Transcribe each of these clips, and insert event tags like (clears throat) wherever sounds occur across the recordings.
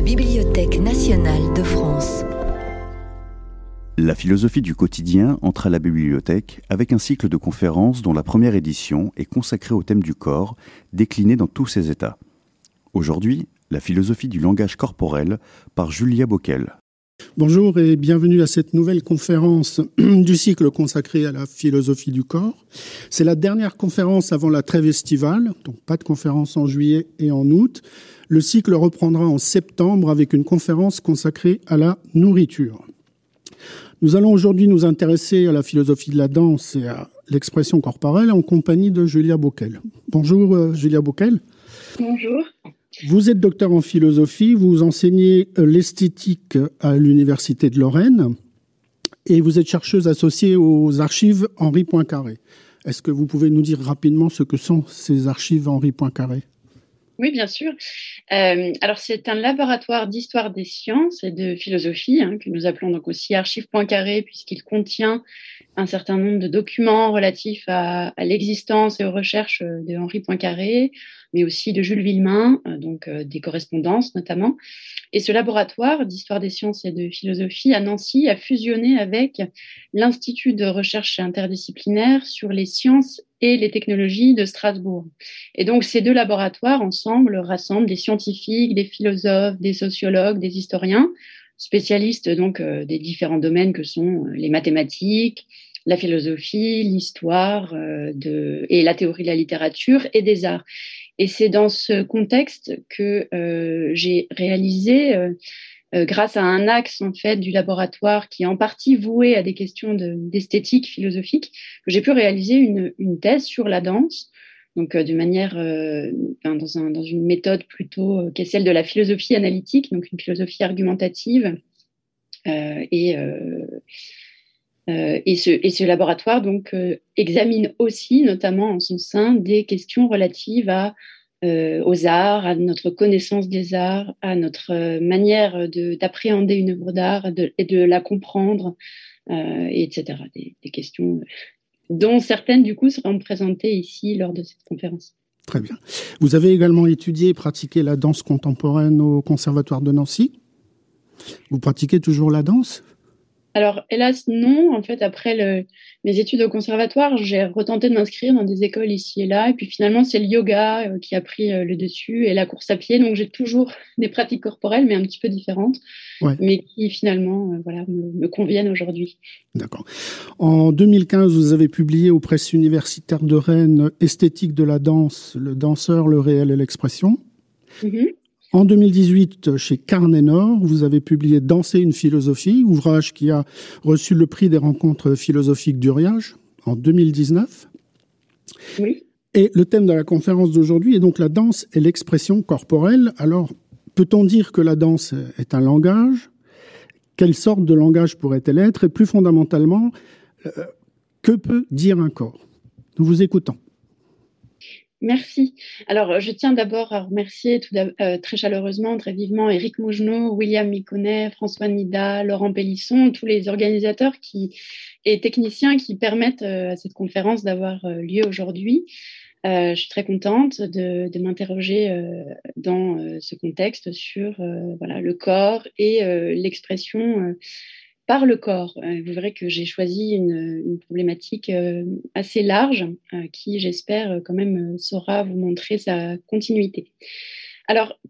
la Bibliothèque nationale de France. La philosophie du quotidien entre à la bibliothèque avec un cycle de conférences dont la première édition est consacrée au thème du corps, décliné dans tous ses états. Aujourd'hui, la philosophie du langage corporel par Julia Bockel. Bonjour et bienvenue à cette nouvelle conférence (clears throat) du cycle consacré à la philosophie du corps. C'est la dernière conférence avant la trêve estivale, donc pas de conférence en juillet et en août. Le cycle reprendra en septembre avec une conférence consacrée à la nourriture. Nous allons aujourd'hui nous intéresser à la philosophie de la danse et à l'expression corporelle en compagnie de Julia Bockel. Bonjour euh, Julia Bockel. Bonjour. Vous êtes docteur en philosophie, vous enseignez euh, l'esthétique à l'Université de Lorraine et vous êtes chercheuse associée aux archives Henri Poincaré. Est-ce que vous pouvez nous dire rapidement ce que sont ces archives Henri Poincaré? Oui, bien sûr. Euh, alors, c'est un laboratoire d'histoire des sciences et de philosophie hein, que nous appelons donc aussi Archives Poincaré, puisqu'il contient un certain nombre de documents relatifs à, l'existence et aux recherches de Henri Poincaré, mais aussi de Jules Villemain, euh, donc euh, des correspondances notamment. Et ce laboratoire d'histoire des sciences et de philosophie à Nancy a fusionné avec l'Institut de recherche interdisciplinaire sur les sciences et les technologies de Strasbourg. Et donc ces deux laboratoires ensemble rassemblent des scientifiques, des philosophes, des sociologues, des historiens, spécialistes donc euh, des différents domaines que sont les mathématiques, la philosophie, l'histoire de, et la théorie de la littérature et des arts. Et c'est dans ce contexte que euh, j'ai réalisé, euh, euh, grâce à un axe en fait du laboratoire qui est en partie voué à des questions d'esthétique philosophique, que j'ai pu réaliser une, thèse sur la danse. Donc, de manière, dans, un, dans, une méthode plutôt qui est celle de la philosophie analytique, donc une philosophie argumentative et et, ce, et, ce, laboratoire donc euh, examine aussi, notamment en son sein, des questions relatives euh, aux arts, à notre connaissance des arts, à notre manière d'appréhender une œuvre d'art et de la comprendre, etc. Des, questions dont certaines, du coup, seront présentées ici lors de cette conférence. Très bien. Vous avez également étudié et pratiqué la danse contemporaine au Conservatoire de Nancy? Vous pratiquez toujours la danse? Alors, hélas, non. En fait, après le, mes études au conservatoire, j'ai retenté de m'inscrire dans des écoles ici et là. Et puis finalement, c'est le yoga euh, qui a pris euh, le dessus et la course à pied. Donc, j'ai toujours (laughs) des pratiques corporelles, mais un petit peu différentes, mais qui finalement euh, voilà, me, conviennent aujourd'hui. D'accord. En 2015, vous avez publié aux presses universitaires de Rennes Esthétique de la danse, le danseur, le réel et l'expression. Mm-hmm. En 2018, chez Carnet Nord, vous avez publié Danser une philosophie, ouvrage qui a reçu le prix des rencontres philosophiques d'Uriage en 2019. Oui. Et le thème de la conférence d'aujourd'hui est donc la danse et l'expression corporelle. Alors, peut-on dire que la danse est un langage? Quelle sorte de langage pourrait-elle être? Et plus fondamentalement, euh, que peut dire un corps? Nous vous écoutons. Merci. Alors, je tiens d'abord à remercier tout euh, très chaleureusement, très vivement Éric Mougenot, William Miconnet, François Nida, Laurent Pellisson, tous les organisateurs qui, et techniciens qui permettent euh, à cette conférence d'avoir euh, lieu aujourd'hui. je suis très contente de, de m'interroger dans ce contexte sur voilà, le corps et l'expression par le corps. Euh, vous verrez que j'ai choisi une, problématique euh, assez large euh, qui, j'espère, quand même saura vous montrer sa continuité. Alors,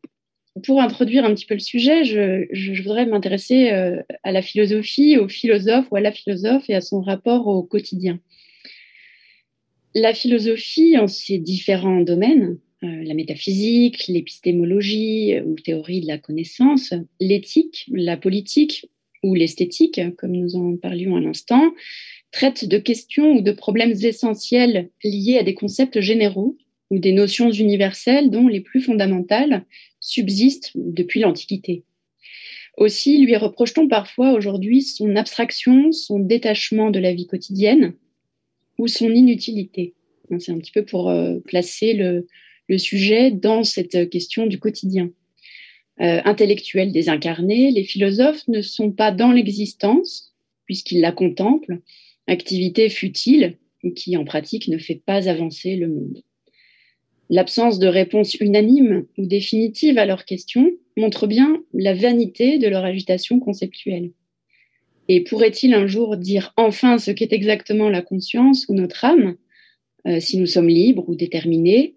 pour introduire un petit peu le sujet, je, voudrais m'intéresser à la philosophie, au philosophe ou à la philosophe et à son rapport au quotidien. La philosophie, en ses différents domaines, la métaphysique, l'épistémologie ou théorie de la connaissance, l'éthique, la politique ou l'esthétique, comme nous en parlions à l'instant, traite de questions ou de problèmes essentiels liés à des concepts généraux ou des notions universelles dont les plus fondamentales subsistent depuis l'Antiquité. Aussi lui reproche-t-on parfois aujourd'hui son abstraction, son détachement de la vie quotidienne ou son inutilité. C'est un petit peu pour euh, placer le, le sujet dans cette question du quotidien. Euh, intellectuels désincarnés, les philosophes ne sont pas dans l'existence, puisqu'ils la contemplent, activité futile qui en pratique ne fait pas avancer le monde. L'absence de réponse unanime ou définitive à leurs questions montre bien la vanité de leur agitation conceptuelle. Et pourrait-il un jour dire enfin ce qu'est exactement la conscience ou notre âme, euh, si nous sommes libres ou déterminés,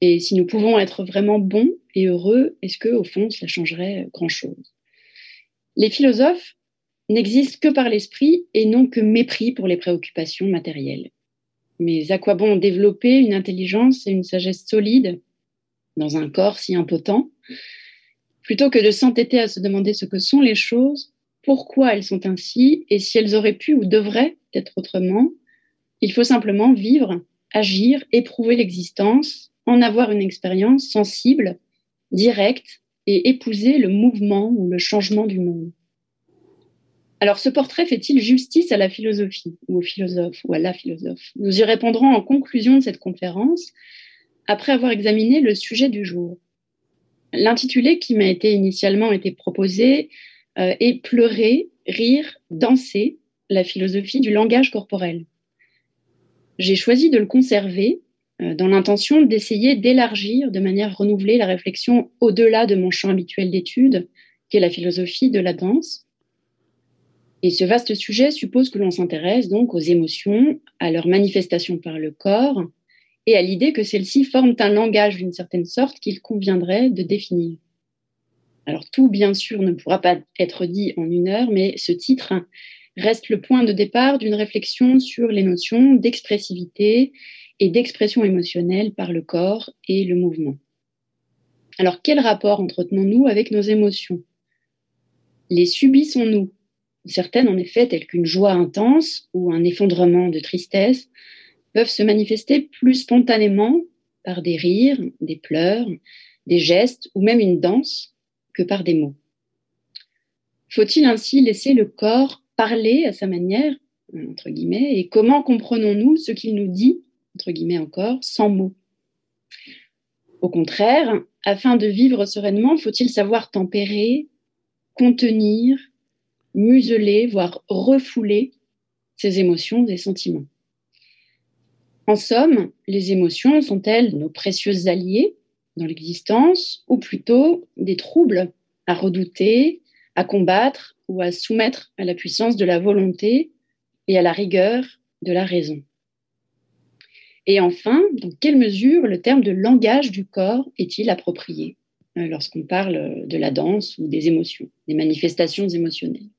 et si nous pouvons être vraiment bons et heureux, est-ce que au fond cela changerait grand-chose? Les philosophes n'existent que par l'esprit et non que mépris pour les préoccupations matérielles. Mais à quoi bon développer une intelligence et une sagesse solide dans un corps si impotent? Plutôt que de s'entêter à se demander ce que sont les choses, pourquoi elles sont ainsi et si elles auraient pu ou devraient être autrement, il faut simplement vivre, agir, éprouver l'existence, en avoir une expérience sensible, directe et épouser le mouvement ou le changement du monde. Alors, ce portrait fait-il justice à la philosophie ou au philosophe ou à la philosophe? Nous y répondrons en conclusion de cette conférence, après avoir examiné le sujet du jour. L'intitulé qui m'a été initialement été proposé euh, est Pleurer, rire, danser, la philosophie du langage corporel. J'ai choisi de le conserver dans l'intention d'essayer d'élargir de manière renouvelée la réflexion au-delà de mon champ habituel d'étude, qui est la philosophie de la danse, et ce vaste sujet suppose que l'on s'intéresse donc aux émotions, à leur manifestation par le corps et à l'idée que celles-ci forment un langage d'une certaine sorte qu'il conviendrait de définir. Alors tout, bien sûr, ne pourra pas être dit en une heure, mais ce titre reste le point de départ d'une réflexion sur les notions d'expressivité et d'expression émotionnelle par le corps et le mouvement. Alors quel rapport entretenons-nous avec nos émotions? Les subissons-nous Certaines, en effet, telles qu'une joie intense ou un effondrement de tristesse, peuvent se manifester plus spontanément par des rires, des pleurs, des gestes ou même une danse que par des mots. Faut-il ainsi laisser le corps parler à sa manière, entre guillemets, et comment comprenons-nous ce qu'il nous dit, entre guillemets encore, sans mots Au contraire, afin de vivre sereinement, faut-il savoir tempérer, contenir, museler, voire refouler ses émotions et sentiments. En somme, les émotions sont-elles nos précieuses alliées dans l'existence ou plutôt des troubles à redouter, à combattre ou à soumettre à la puissance de la volonté et à la rigueur de la raison? Et enfin, dans quelle mesure le terme de langage du corps est-il approprié euh, lorsqu'on parle de la danse ou des émotions, des manifestations émotionnelles?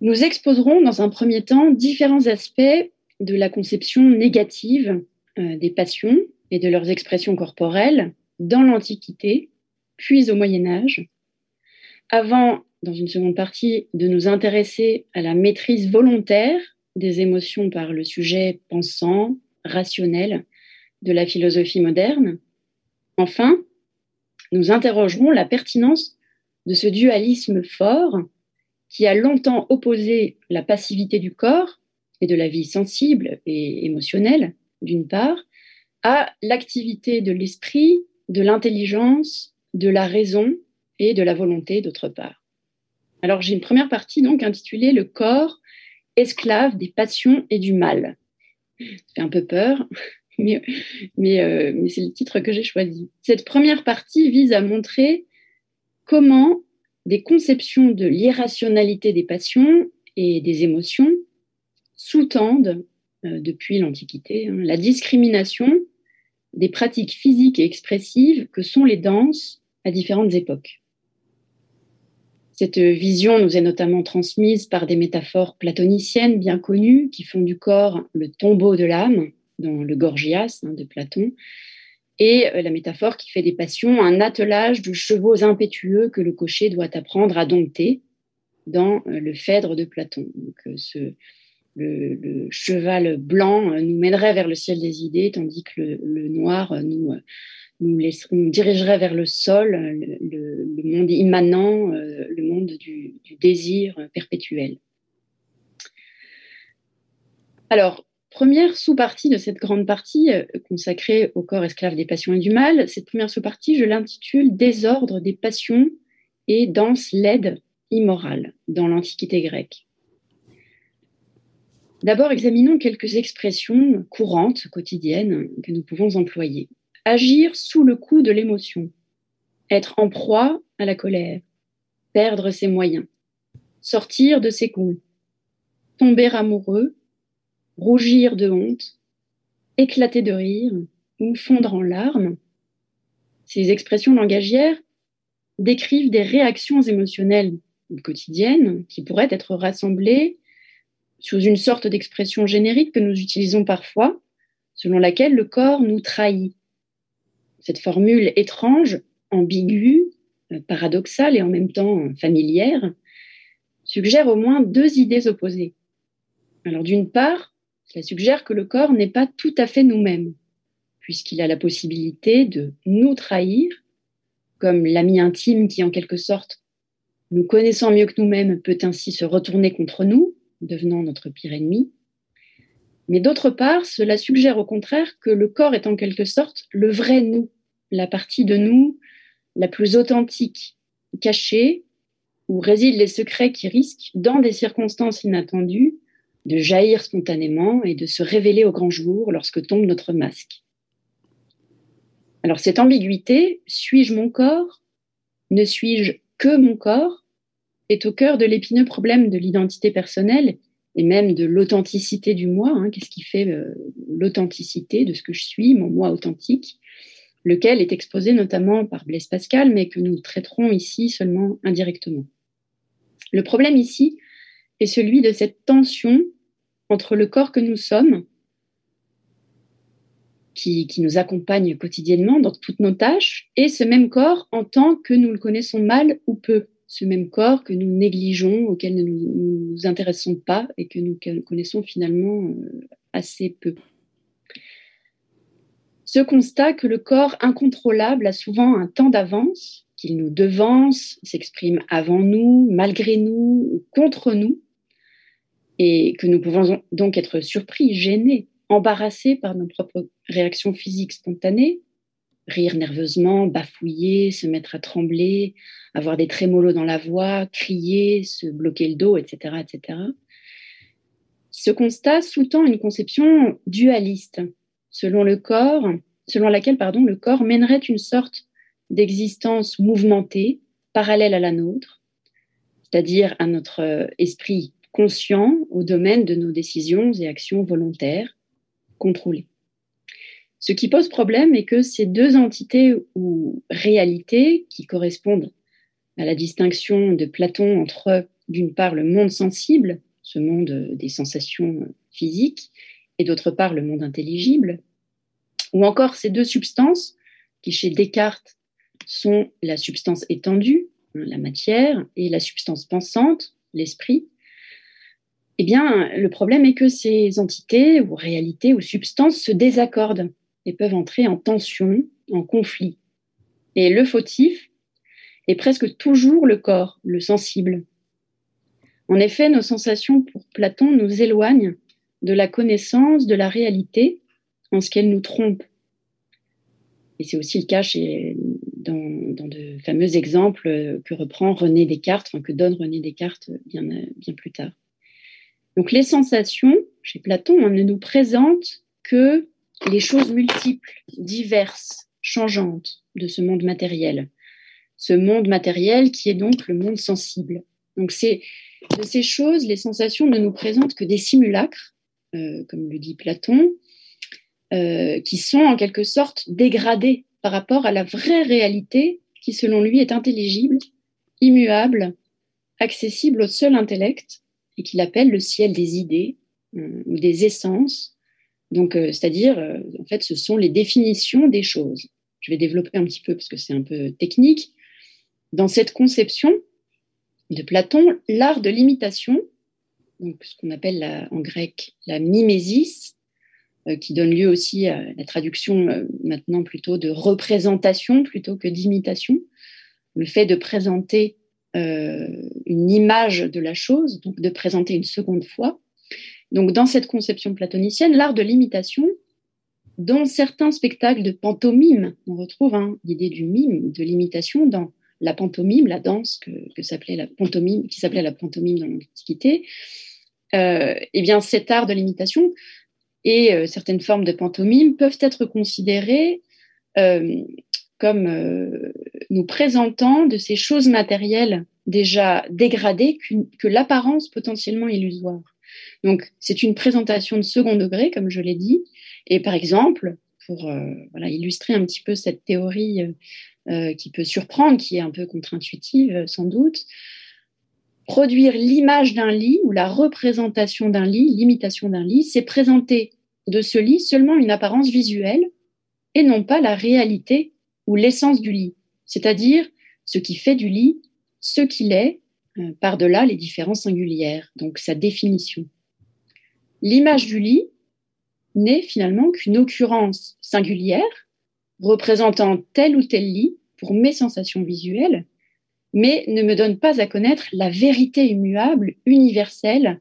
Nous exposerons dans un premier temps différents aspects de la conception négative euh, des passions et de leurs expressions corporelles dans l'Antiquité, puis au Moyen Âge, avant, dans une seconde partie, de nous intéresser à la maîtrise volontaire des émotions par le sujet pensant, rationnel de la philosophie moderne. Enfin, nous interrogerons la pertinence de ce dualisme fort qui a longtemps opposé la passivité du corps et de la vie sensible et émotionnelle, d'une part, à l'activité de l'esprit, de l'intelligence, de la raison et de la volonté, d'autre part. Alors j'ai une première partie donc intitulée Le corps, esclave des passions et du mal. Fait un peu peur, (laughs) euh, mais c'est le titre que j'ai choisi. Cette première partie vise à montrer comment des conceptions de l'irrationalité des passions et des émotions sous-tendent, euh, depuis l'Antiquité, hein, la discrimination des pratiques physiques et expressives que sont les danses à différentes époques. Cette vision nous est notamment transmise par des métaphores platoniciennes bien connues qui font du corps le tombeau de l'âme dans le Gorgias hein, de Platon, et euh, la métaphore qui fait des passions un attelage de chevaux impétueux que le cocher doit apprendre à dompter dans euh, le Phèdre de Platon. Euh, le, cheval blanc nous mènerait vers le ciel des idées, tandis que le, noir nous, nous, dirigerait vers le sol, le, monde immanent, le monde du, désir perpétuel. Alors, première sous-partie de cette grande partie euh, consacrée au corps esclave des passions et du mal, cette première sous-partie, je l'intitule Désordre des passions et danse laide immorale dans l'Antiquité grecque. D'abord, examinons quelques expressions courantes, quotidiennes, que nous pouvons employer. Agir sous le coup de l'émotion, être en proie à la colère, perdre ses moyens, sortir de ses gonds, tomber amoureux, rougir de honte, éclater de rire ou fondre en larmes. Ces expressions langagières décrivent des réactions émotionnelles quotidiennes qui pourraient être rassemblées sous une sorte d'expression générique que nous utilisons parfois, selon laquelle le corps nous trahit. Cette formule étrange, ambiguë, paradoxale et en même temps familière, suggère au moins deux idées opposées. Alors d'une part, cela suggère que le corps n'est pas tout à fait nous-mêmes, puisqu'il a la possibilité de nous trahir, comme l'ami intime qui en quelque sorte, nous connaissant mieux que nous-mêmes, peut ainsi se retourner contre nous, devenant notre pire ennemi. Mais d'autre part, cela suggère au contraire que le corps est en quelque sorte le vrai nous, la partie de nous la plus authentique, cachée, où résident les secrets qui risquent, dans des circonstances inattendues, de jaillir spontanément et de se révéler au grand jour lorsque tombe notre masque. Alors cette ambiguïté, suis-je mon corps? Ne suis-je que mon corps? est au cœur de l'épineux problème de l'identité personnelle et même de l'authenticité du moi. Hein. Qu'est-ce qui fait euh, l'authenticité de ce que je suis, mon moi authentique, lequel est exposé notamment par Blaise Pascal, mais que nous traiterons ici seulement indirectement. Le problème ici est celui de cette tension entre le corps que nous sommes, qui, nous accompagne quotidiennement dans toutes nos tâches, et ce même corps en tant que nous le connaissons mal ou peu, ce même corps que nous négligeons, auquel nous ne nous intéressons pas et que nous connaissons finalement euh, assez peu. Ce constat que le corps incontrôlable a souvent un temps d'avance, qu'il nous devance, s'exprime avant nous, malgré nous ou contre nous, et que nous pouvons donc être surpris, gênés, embarrassés par nos propres réactions physiques spontanées, rire nerveusement, bafouiller, se mettre à trembler, avoir des trémolos dans la voix, crier, se bloquer le dos, etc., etc. Ce constat sous-tend une conception dualiste, selon le corps, selon laquelle pardon, le corps mènerait une sorte d'existence mouvementée, parallèle à la nôtre, c'est-à-dire à notre esprit conscient au domaine de nos décisions et actions volontaires contrôlées. Ce qui pose problème est que ces deux entités ou réalités qui correspondent à la distinction de Platon entre, d'une part, le monde sensible, ce monde des sensations physiques, et d'autre part, le monde intelligible, ou encore ces deux substances qui, chez Descartes, sont la substance étendue, la matière, et la substance pensante, l'esprit, eh bien, le problème est que ces entités ou réalités ou substances se désaccordent et peuvent entrer en tension, en conflit. Et le fautif est presque toujours le corps, le sensible. En effet, nos sensations pour Platon nous éloignent de la connaissance de la réalité en ce qu'elle nous trompe. Et c'est aussi le cas dans, de fameux exemples que reprend René Descartes, que donne René Descartes bien, plus tard. Donc les sensations, chez Platon, on ne nous présente que les choses multiples, diverses, changeantes de ce monde matériel. Ce monde matériel qui est donc le monde sensible. Donc c'est de ces choses, les sensations ne nous présentent que des simulacres, comme le dit Platon, euh, qui sont en quelque sorte dégradés par rapport à la vraie réalité qui, selon lui, est intelligible, immuable, accessible au seul intellect et qu'il appelle le ciel des idées euh, ou des essences. Donc, euh, c'est-à-dire, euh, en fait, ce sont les définitions des choses. Je vais développer un petit peu parce que c'est un peu technique. Dans cette conception de Platon, l'art de l'imitation, donc ce qu'on appelle en grec la mimésis, qui donne lieu aussi à la traduction maintenant plutôt de représentation plutôt que d'imitation, le fait de présenter euh, une image de la chose, donc de présenter une seconde fois. Donc dans cette conception platonicienne, l'art de l'imitation, dans certains spectacles de pantomime, on retrouve hein, l'idée du mime, de l'imitation dans la pantomime, la danse que, s'appelait la pantomime, qui s'appelait la pantomime dans l'Antiquité, eh bien, cet art de l'imitation et certaines formes de pantomime peuvent être considérées comme nous présentant de ces choses matérielles déjà dégradées que l'apparence potentiellement illusoire. Donc, c'est une présentation de second degré, comme je l'ai dit. Et par exemple, pour illustrer un petit peu cette théorie euh, qui peut surprendre, qui est un peu contre-intuitive euh, sans doute. Produire l'image d'un lit ou la représentation d'un lit, l'imitation d'un lit, c'est présenter de ce lit seulement une apparence visuelle et non pas la réalité ou l'essence du lit, c'est-à-dire ce qui fait du lit ce qu'il est, euh, par-delà les différences singulières, donc sa définition. L'image du lit n'est finalement qu'une occurrence singulière représentant tel ou tel lit pour mes sensations visuelles, mais ne me donne pas à connaître la vérité immuable, universelle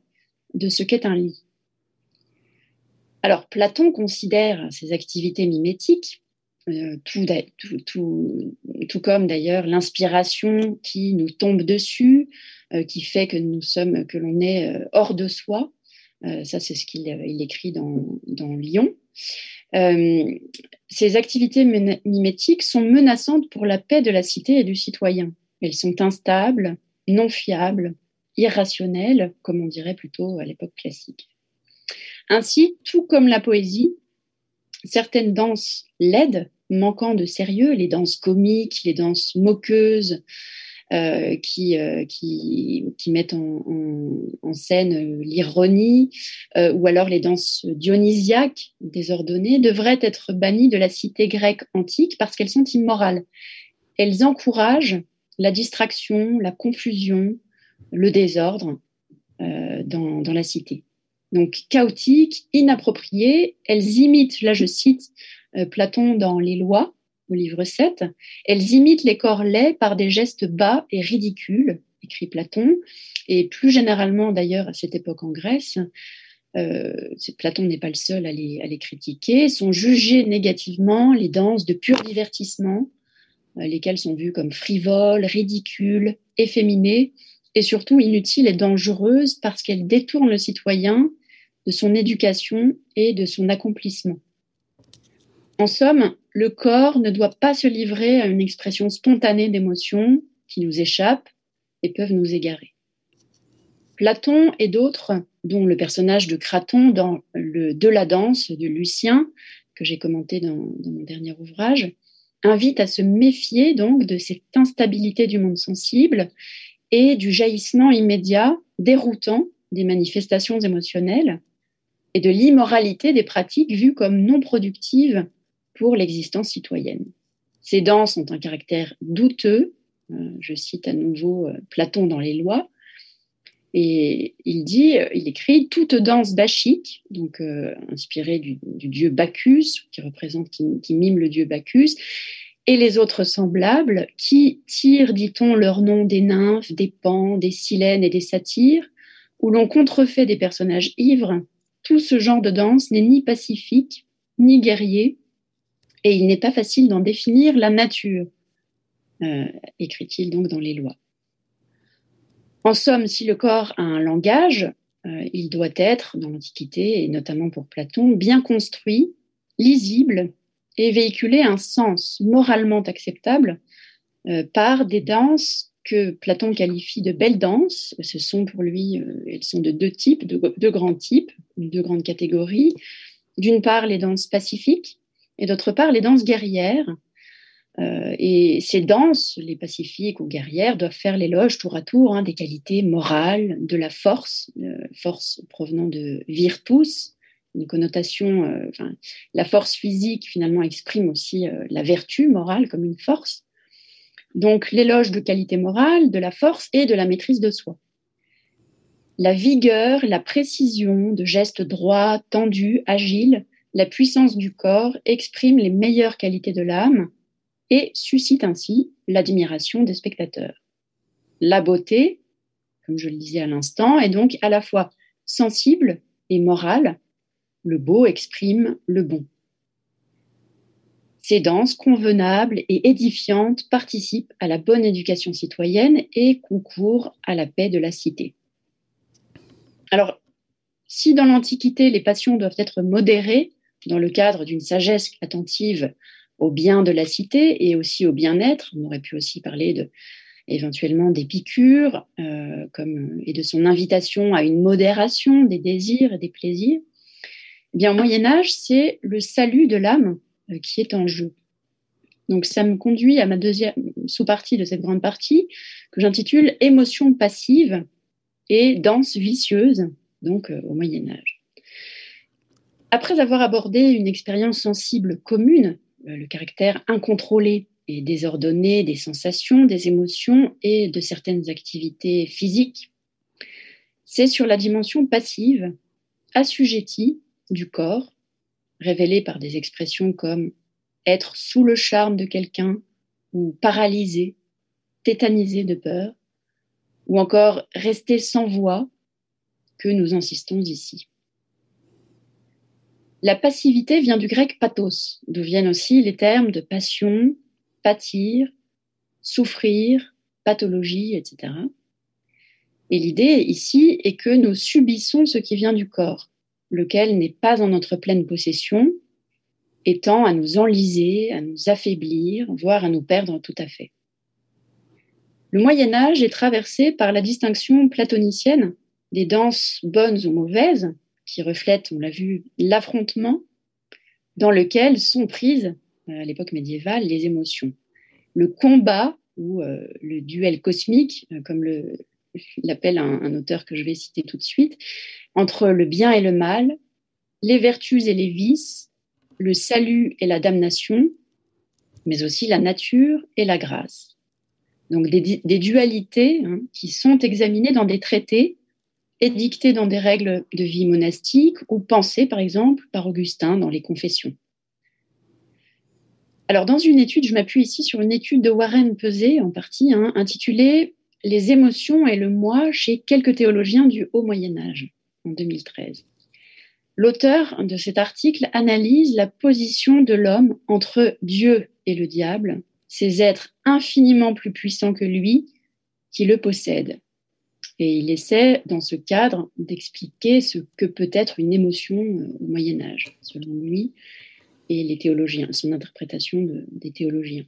de ce qu'est un lit. Alors Platon considère ces activités mimétiques, euh, tout, comme d'ailleurs l'inspiration qui nous tombe dessus, euh, qui fait que nous sommes, que l'on est euh, hors de soi. ça, c'est ce qu'il écrit dans, dans Lyon. Euh, ces activités mimétiques sont menaçantes pour la paix de la cité et du citoyen. Elles sont instables, non fiables, irrationnelles, comme on dirait plutôt à l'époque classique. Ainsi, tout comme la poésie, certaines danses laides, manquant de sérieux, les danses comiques, les danses moqueuses, euh, qui, euh, qui, qui, mettent en, en, scène euh, l'ironie, ou alors les danses dionysiaques désordonnées, devraient être bannies de la cité grecque antique parce qu'elles sont immorales. Elles encouragent la distraction, la confusion, le désordre dans, dans la cité. Donc chaotiques, inappropriées, elles imitent, là je cite Platon dans Les Lois, au livre 7. Elles imitent les corps laids par des gestes bas et ridicules, écrit Platon, et plus généralement d'ailleurs à cette époque en Grèce. Euh, Platon n'est pas le seul à les, à les, critiquer, sont jugées négativement les danses de pur divertissement, euh, lesquelles sont vues comme frivoles, ridicules, efféminées, et surtout inutiles et dangereuses parce qu'elles détournent le citoyen de son éducation et de son accomplissement. En somme, le corps ne doit pas se livrer à une expression spontanée d'émotions qui nous échappent et peuvent nous égarer. Platon et d'autres, dont le personnage de Craton dans le De la danse de Lucien, que j'ai commenté dans, mon dernier ouvrage, invitent à se méfier donc de cette instabilité du monde sensible et du jaillissement immédiat, déroutant des manifestations émotionnelles et de l'immoralité des pratiques vues comme non productives pour l'existence citoyenne. Ces danses ont un caractère douteux, euh, je cite à nouveau euh, Platon dans les lois, et il dit, euh, il écrit toute danse bachique, donc inspirée du, dieu Bacchus, qui représente, qui, mime le dieu Bacchus, et les autres semblables, qui tirent, dit-on, leur nom des nymphes, des pans, des silènes et des satyres, où l'on contrefait des personnages ivres. Tout ce genre de danse n'est ni pacifique, ni guerrier, et il n'est pas facile d'en définir la nature, euh, écrit-il donc dans les lois. En somme, si le corps a un langage, euh, il doit être, dans l'Antiquité, et notamment pour Platon, bien construit, lisible et véhiculer un sens moralement acceptable euh, par des danses que Platon qualifie de belles danses. Ce sont pour lui, elles sont de deux types, de deux grands types, deux grandes catégories. D'une part, les danses pacifiques, et d'autre part les danses guerrières. Euh, et ces danses, les pacifiques ou guerrières, doivent faire l'éloge tour à tour hein, des qualités morales, de la force, euh, force provenant de virtus, une connotation, euh, la force physique finalement exprime aussi la vertu morale comme une force. Donc l'éloge de qualité morale, de la force et de la maîtrise de soi. La vigueur, la précision de gestes droits, tendus, agiles, la puissance du corps exprime les meilleures qualités de l'âme et suscite ainsi l'admiration des spectateurs. La beauté, comme je le disais à l'instant, est donc à la fois sensible et morale. Le beau exprime le bon. Ces danses convenables et édifiantes participent à la bonne éducation citoyenne et concourent à la paix de la cité. Alors, si dans l'Antiquité les passions doivent être modérées dans le cadre d'une sagesse attentive au bien de la cité et aussi au bien-être, on aurait pu aussi parler éventuellement d'Épicure euh, et de son invitation à une modération des désirs et des plaisirs. Eh bien, au Moyen Âge, c'est le salut de l'âme euh, qui est en jeu. Donc, ça me conduit à ma deuxième sous-partie de cette grande partie que j'intitule Émotion passive et danse vicieuse, donc euh, au Moyen Âge. Après avoir abordé une expérience sensible commune, euh, le caractère incontrôlé et désordonné des sensations, des émotions et de certaines activités physiques, c'est sur la dimension passive, assujettie du corps, révélée par des expressions comme être sous le charme de quelqu'un ou paralysé, tétanisé de peur, ou encore rester sans voix, que nous insistons ici. La passivité vient du grec pathos, d'où viennent aussi les termes de passion, pâtir, souffrir, pathologie, etc. Et l'idée ici est que nous subissons ce qui vient du corps, lequel n'est pas en notre pleine possession, étant à nous enliser, à nous affaiblir, voire à nous perdre tout à fait. Le Moyen Âge est traversé par la distinction platonicienne des danses bonnes ou mauvaises, qui reflètent, on l'a vu, l'affrontement dans lequel sont prises, euh, à l'époque médiévale, les émotions. Le combat ou euh, le duel cosmique, euh, comme (laughs) l'appelle un, un, auteur que je vais citer tout de suite, entre le bien et le mal, les vertus et les vices, le salut et la damnation, mais aussi la nature et la grâce. Donc des, dualités hein, qui sont examinées dans des traités édictés dans des règles de vie monastique ou pensées par exemple par Augustin dans les confessions. Alors dans une étude, je m'appuie ici sur une étude de Warren Pesé en partie, hein, intitulée Les émotions et le moi chez quelques théologiens du Haut Moyen Âge en 2013. L'auteur de cet article analyse la position de l'homme entre Dieu et le diable, ces êtres infiniment plus puissants que lui qui le possèdent. Et il essaie, dans ce cadre, d'expliquer ce que peut être une émotion euh, au Moyen Âge, selon lui et les théologiens, son interprétation des théologiens.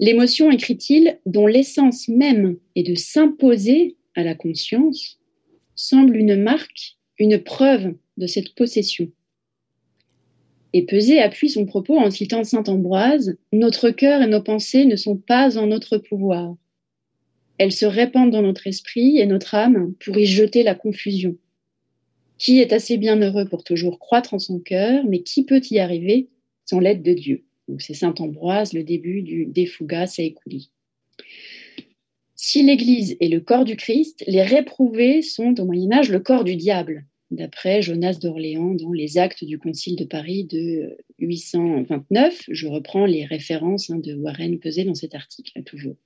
L'émotion, écrit-il, dont l'essence même est de s'imposer à la conscience, semble une marque, une preuve de cette possession. Et Pesé appuie son propos en citant saint Ambroise Notre cœur et nos pensées ne sont pas en notre pouvoir. Elles se répandent dans notre esprit et notre âme pour y jeter la confusion. Qui est assez bien heureux pour toujours croître en son cœur, mais qui peut y arriver sans l'aide de Dieu? C'est saint Ambroise, le début du De Fugas Aeculi. Si l'Église est le corps du Christ, les réprouvés sont au Moyen Âge le corps du diable, d'après Jonas d'Orléans dans les actes du Concile de Paris de 829. Je reprends les références hein, de Warren Pesé dans cet article, toujours.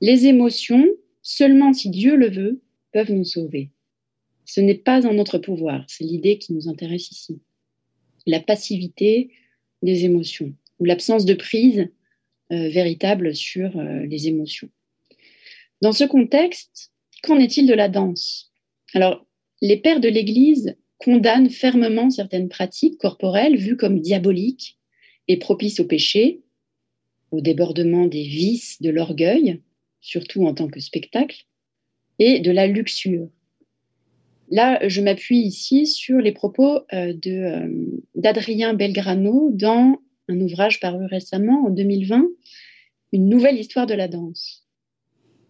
Les émotions, seulement si Dieu le veut, peuvent nous sauver. Ce n'est pas en notre pouvoir, c'est l'idée qui nous intéresse ici. La passivité des émotions, ou l'absence de prise euh, véritable sur euh, les émotions. Dans ce contexte, qu'en est-il de la danse? Alors, les pères de l'Église condamnent fermement certaines pratiques corporelles vues comme diaboliques et propices au péché, au débordement des vices, de l'orgueil, surtout en tant que spectacle, et de la luxure. Là, je m'appuie ici sur les propos euh, euh, d'Adrien Belgrano dans un ouvrage paru récemment, en 2020, Une nouvelle histoire de la danse.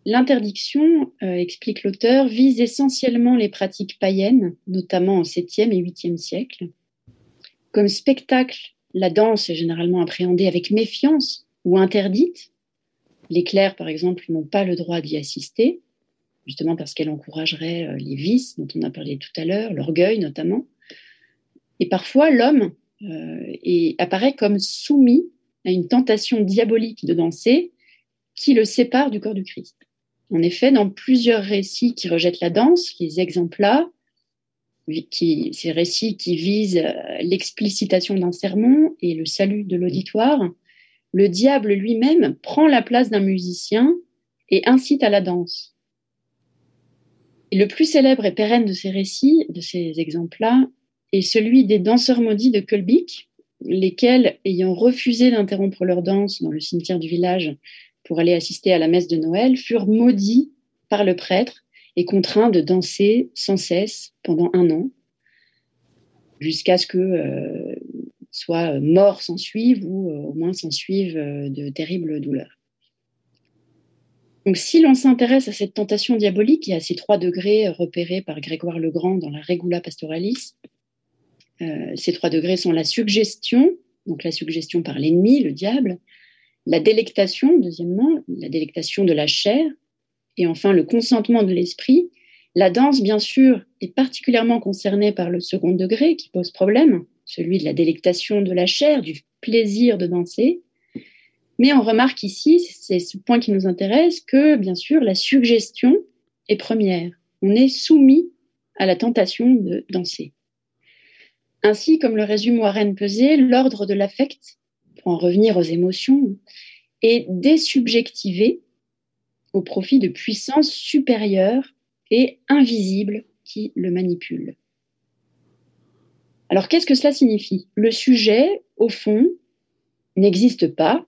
L'interdiction, euh, explique l'auteur, vise essentiellement les pratiques païennes, notamment au 7e et 8e siècle. Comme spectacle, la danse est généralement appréhendée avec méfiance ou interdite. Les clercs, par exemple, n'ont pas le droit d'y assister, justement parce qu'elle encouragerait euh, les vices dont on a parlé tout à l'heure, l'orgueil notamment. Et parfois, l'homme euh, apparaît comme soumis à une tentation diabolique de danser qui le sépare du corps du Christ. En effet, dans plusieurs récits qui rejettent la danse, les exemples-là, ces récits qui visent euh, l'explicitation d'un sermon et le salut de l'auditoire, le diable lui-même prend la place d'un musicien et incite à la danse. le plus célèbre et pérenne de ces récits, de ces exemples-là, est celui des danseurs maudits de Kolbik, lesquels, ayant refusé d'interrompre leur danse dans le cimetière du village pour aller assister à la messe de Noël, furent maudits par le prêtre et contraints de danser sans cesse pendant un an, jusqu'à ce que euh, soit mort s'en suive ou euh, au moins s'en suivent euh, de terribles douleurs. Donc, si l'on s'intéresse à cette tentation diabolique et à ces trois degrés repérés par Grégoire le Grand dans la Regula Pastoralis, euh, ces trois degrés sont la suggestion, donc la suggestion par l'ennemi, le diable, la délectation, deuxièmement, la délectation de la chair, et enfin le consentement de l'esprit. La danse, bien sûr, est particulièrement concernée par le second degré qui pose problème, celui de la délectation de la chair, du plaisir de danser. Mais on remarque ici, c'est ce point qui nous intéresse, que bien sûr la suggestion est première. On est soumis à la tentation de danser. Ainsi, comme le résume Warren Pesé, l'ordre de l'affect, pour en revenir aux émotions, est désubjectivé au profit de puissances supérieures et invisibles qui le manipulent. Alors qu'est-ce que cela signifie? Le sujet, au fond, n'existe pas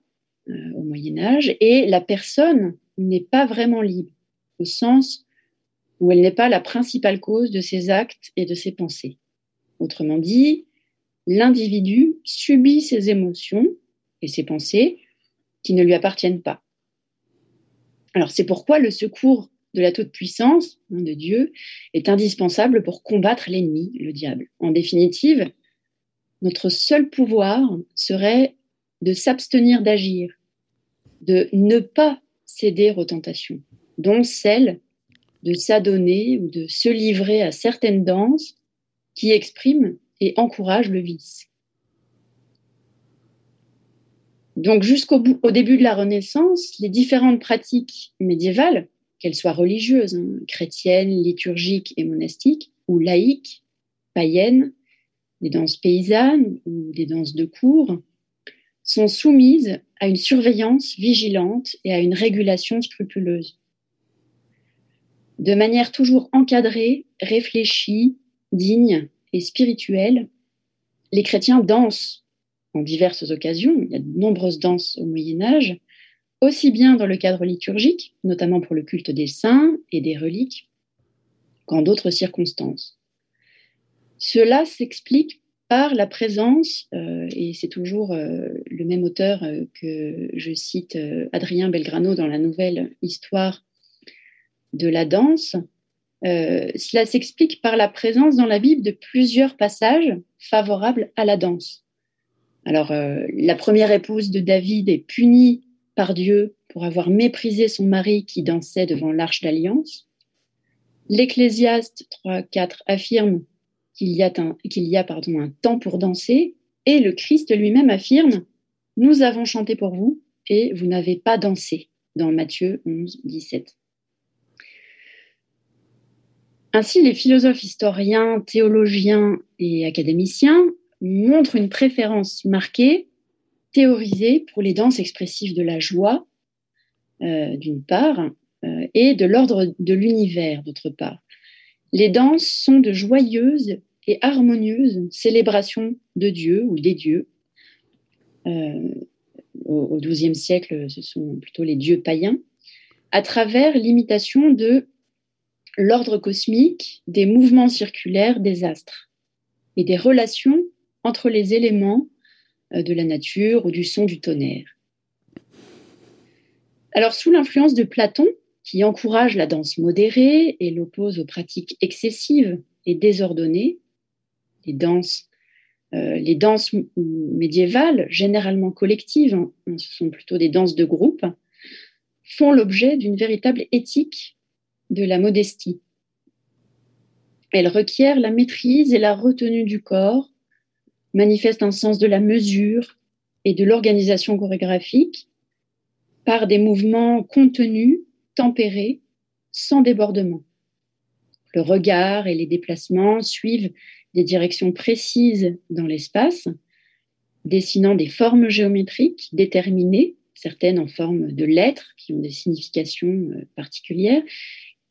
euh, au Moyen Âge et la personne n'est pas vraiment libre, au sens où elle n'est pas la principale cause de ses actes et de ses pensées. Autrement dit, l'individu subit ses émotions et ses pensées qui ne lui appartiennent pas. Alors c'est pourquoi le secours de la toute-puissance de Dieu est indispensable pour combattre l'ennemi, le diable. En définitive, notre seul pouvoir serait de s'abstenir d'agir, de ne pas céder aux tentations, dont celle de s'adonner ou de se livrer à certaines danses qui exprime et encourage le vice. Donc jusqu'au début de la Renaissance, les différentes pratiques médiévales, qu'elles soient religieuses, hein, chrétiennes, liturgiques et monastiques, ou laïques, païennes, des danses paysannes ou des danses de cour, sont soumises à une surveillance vigilante et à une régulation scrupuleuse. De manière toujours encadrée, réfléchie, digne et spirituelle, les chrétiens dansent en diverses occasions. Il y a de nombreuses danses au Moyen Âge, aussi bien dans le cadre liturgique, notamment pour le culte des saints et des reliques, qu'en d'autres circonstances. Cela s'explique par la présence, euh, et c'est toujours euh, le même auteur euh, que je cite, Adrien Belgrano, dans la nouvelle Histoire de la danse, cela s'explique par la présence dans la Bible de plusieurs passages favorables à la danse. Alors, la première épouse de David est punie par Dieu pour avoir méprisé son mari qui dansait devant l'arche d'alliance. L'Ecclésiaste 3.4 affirme qu'il y a, un, un temps pour danser et le Christ lui-même affirme Nous avons chanté pour vous et vous n'avez pas dansé dans Matthieu 11, 17. Ainsi, les philosophes historiens, théologiens et académiciens montrent une préférence marquée, théorisée pour les danses expressives de la joie, euh, d'une part, euh, et de l'ordre de l'univers, d'autre part. Les danses sont de joyeuses et harmonieuses célébrations de Dieu ou des dieux. Euh, au XIIe siècle, ce sont plutôt les dieux païens, à travers l'imitation de l'ordre cosmique des mouvements circulaires des astres et des relations entre les éléments de la nature ou du son du tonnerre. Alors, sous l'influence de Platon, qui encourage la danse modérée et l'oppose aux pratiques excessives et désordonnées, les danses, euh, médiévales, généralement collectives, hein, ce sont plutôt des danses de groupe, font l'objet d'une véritable éthique de la modestie. Elle requiert la maîtrise et la retenue du corps, manifeste un sens de la mesure et de l'organisation chorégraphique par des mouvements contenus, tempérés, sans débordement. Le regard et les déplacements suivent des directions précises dans l'espace, dessinant des formes géométriques déterminées, certaines en forme de lettres qui ont des significations euh, particulières,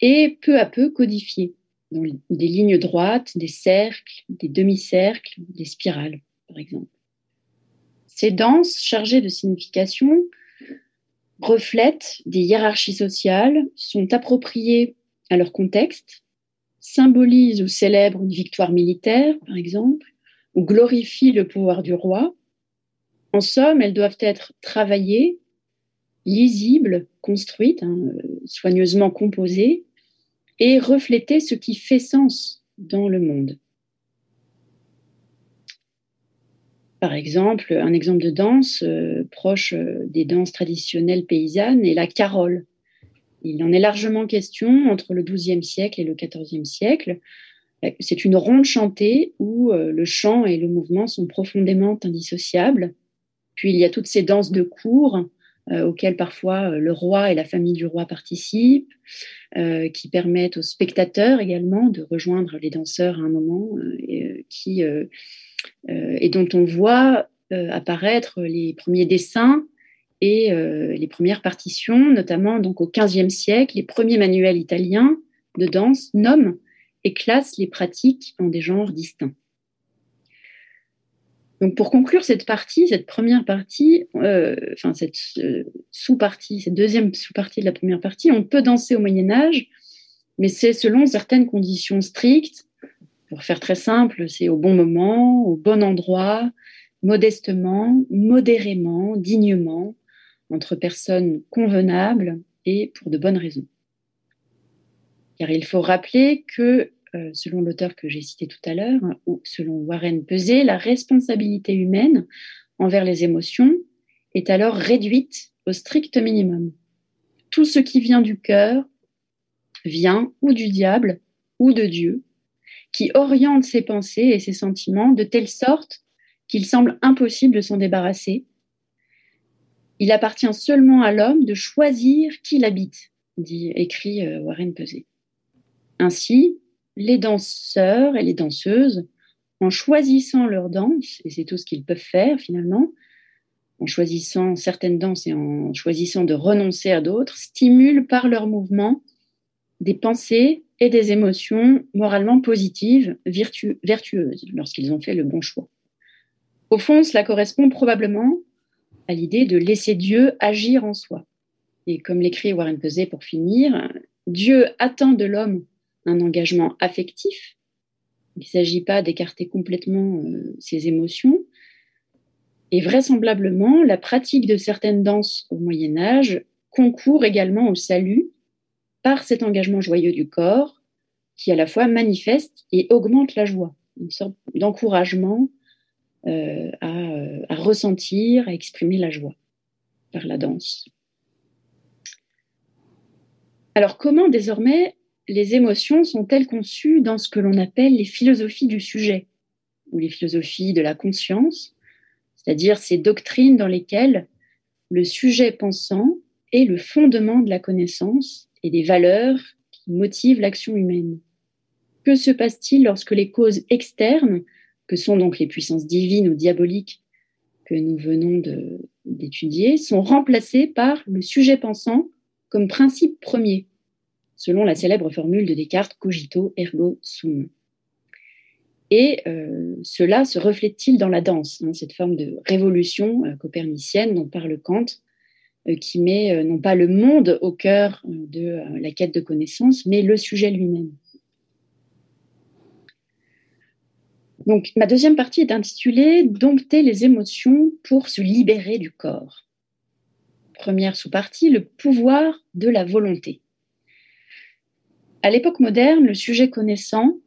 et peu à peu codifiées des lignes droites, des cercles, des demi-cercles, des spirales, par exemple. Ces danses chargées de signification reflètent des hiérarchies sociales, sont appropriées à leur contexte, symbolisent ou célèbrent une victoire militaire, par exemple, ou glorifient le pouvoir du roi. En somme, elles doivent être travaillées, lisibles, construites, hein, soigneusement composées, et refléter ce qui fait sens dans le monde. Par exemple, un exemple de danse euh, proche euh, des danses traditionnelles paysannes est la carole. Il en est largement question entre le XIIe siècle et le XIVe siècle. C'est une ronde chantée où euh, le chant et le mouvement sont profondément indissociables. Puis il y a toutes ces danses de cour auxquelles parfois le roi et la famille du roi participent, qui permettent aux spectateurs également de rejoindre les danseurs à un moment, et, qui euh, et dont on voit euh, apparaître les premiers dessins et euh, les premières partitions, notamment donc au XVe siècle, les premiers manuels italiens de danse nomment et classent les pratiques en des genres distincts. Donc pour conclure cette partie, cette première partie, enfin cette sous-partie, cette deuxième sous-partie de la première partie, on peut danser au Moyen Âge, mais c'est selon certaines conditions strictes pour faire très simple, c'est au bon moment, au bon endroit, modestement, modérément, dignement, entre personnes convenables et pour de bonnes raisons. Car il faut rappeler que, euh, selon l'auteur que j'ai cité tout à l'heure, ou selon Warren Peset, la responsabilité humaine envers les émotions est alors réduite au strict minimum. Tout ce qui vient du cœur vient ou du diable ou de Dieu, qui oriente ses pensées et ses sentiments de telle sorte qu'il semble impossible de s'en débarrasser. Il appartient seulement à l'homme de choisir qui l'habite, dit, écrit euh, Warren Peset. Ainsi, les danseurs et les danseuses, en choisissant leur danse, et c'est tout ce qu'ils peuvent faire finalement, en choisissant certaines danses et en choisissant de renoncer à d'autres, stimulent par leur mouvement des pensées et des émotions moralement positives, vertueuses, lorsqu'ils ont fait le bon choix. Au fond, cela correspond probablement à l'idée de laisser Dieu agir en soi. Et comme l'écrit Warren Peset pour finir, Dieu attend de l'homme un engagement affectif. Il ne s'agit pas d'écarter complètement euh, ses émotions. Et vraisemblablement, la pratique de certaines danses au Moyen Âge concourt également au salut par cet engagement joyeux du corps qui à la fois manifeste et augmente la joie, une sorte d'encouragement euh, à, ressentir, à exprimer la joie par la danse. Alors comment désormais les émotions sont-elles conçues dans ce que l'on appelle les philosophies du sujet ou les philosophies de la conscience, c'est-à-dire ces doctrines dans lesquelles le sujet pensant est le fondement de la connaissance et des valeurs qui motivent l'action humaine. Que se passe-t-il lorsque les causes externes, que sont donc les puissances divines ou diaboliques que nous venons d'étudier, sont remplacées par le sujet pensant comme principe premier, selon la célèbre formule de Descartes, cogito ergo sum. Et euh, cela se reflète-t-il dans la danse, hein, cette forme de révolution euh, copernicienne dont parle Kant, euh, qui met non pas le monde au cœur de la quête de connaissance, mais le sujet lui-même. Donc, ma deuxième partie est intitulée Dompter les émotions pour se libérer du corps. Première sous-partie, le pouvoir de la volonté. À l'époque moderne, le sujet connaissant,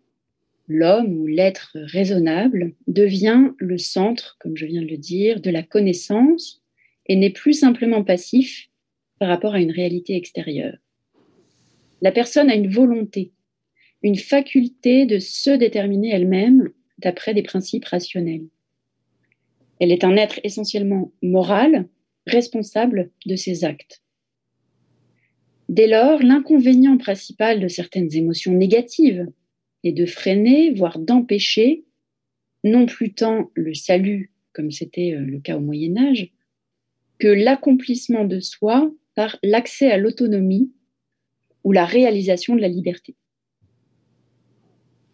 l'homme ou l'être raisonnable, devient le centre, comme je viens de le dire, de la connaissance et n'est plus simplement passif par rapport à une réalité extérieure. La personne a une volonté, une faculté de se déterminer elle-même d'après des principes rationnels. Elle est un être essentiellement moral, responsable de ses actes. Dès lors, l'inconvénient principal de certaines émotions négatives est de freiner, voire d'empêcher, non plus tant le salut, comme c'était euh, le cas au Moyen Âge, que l'accomplissement de soi par l'accès à l'autonomie ou la réalisation de la liberté.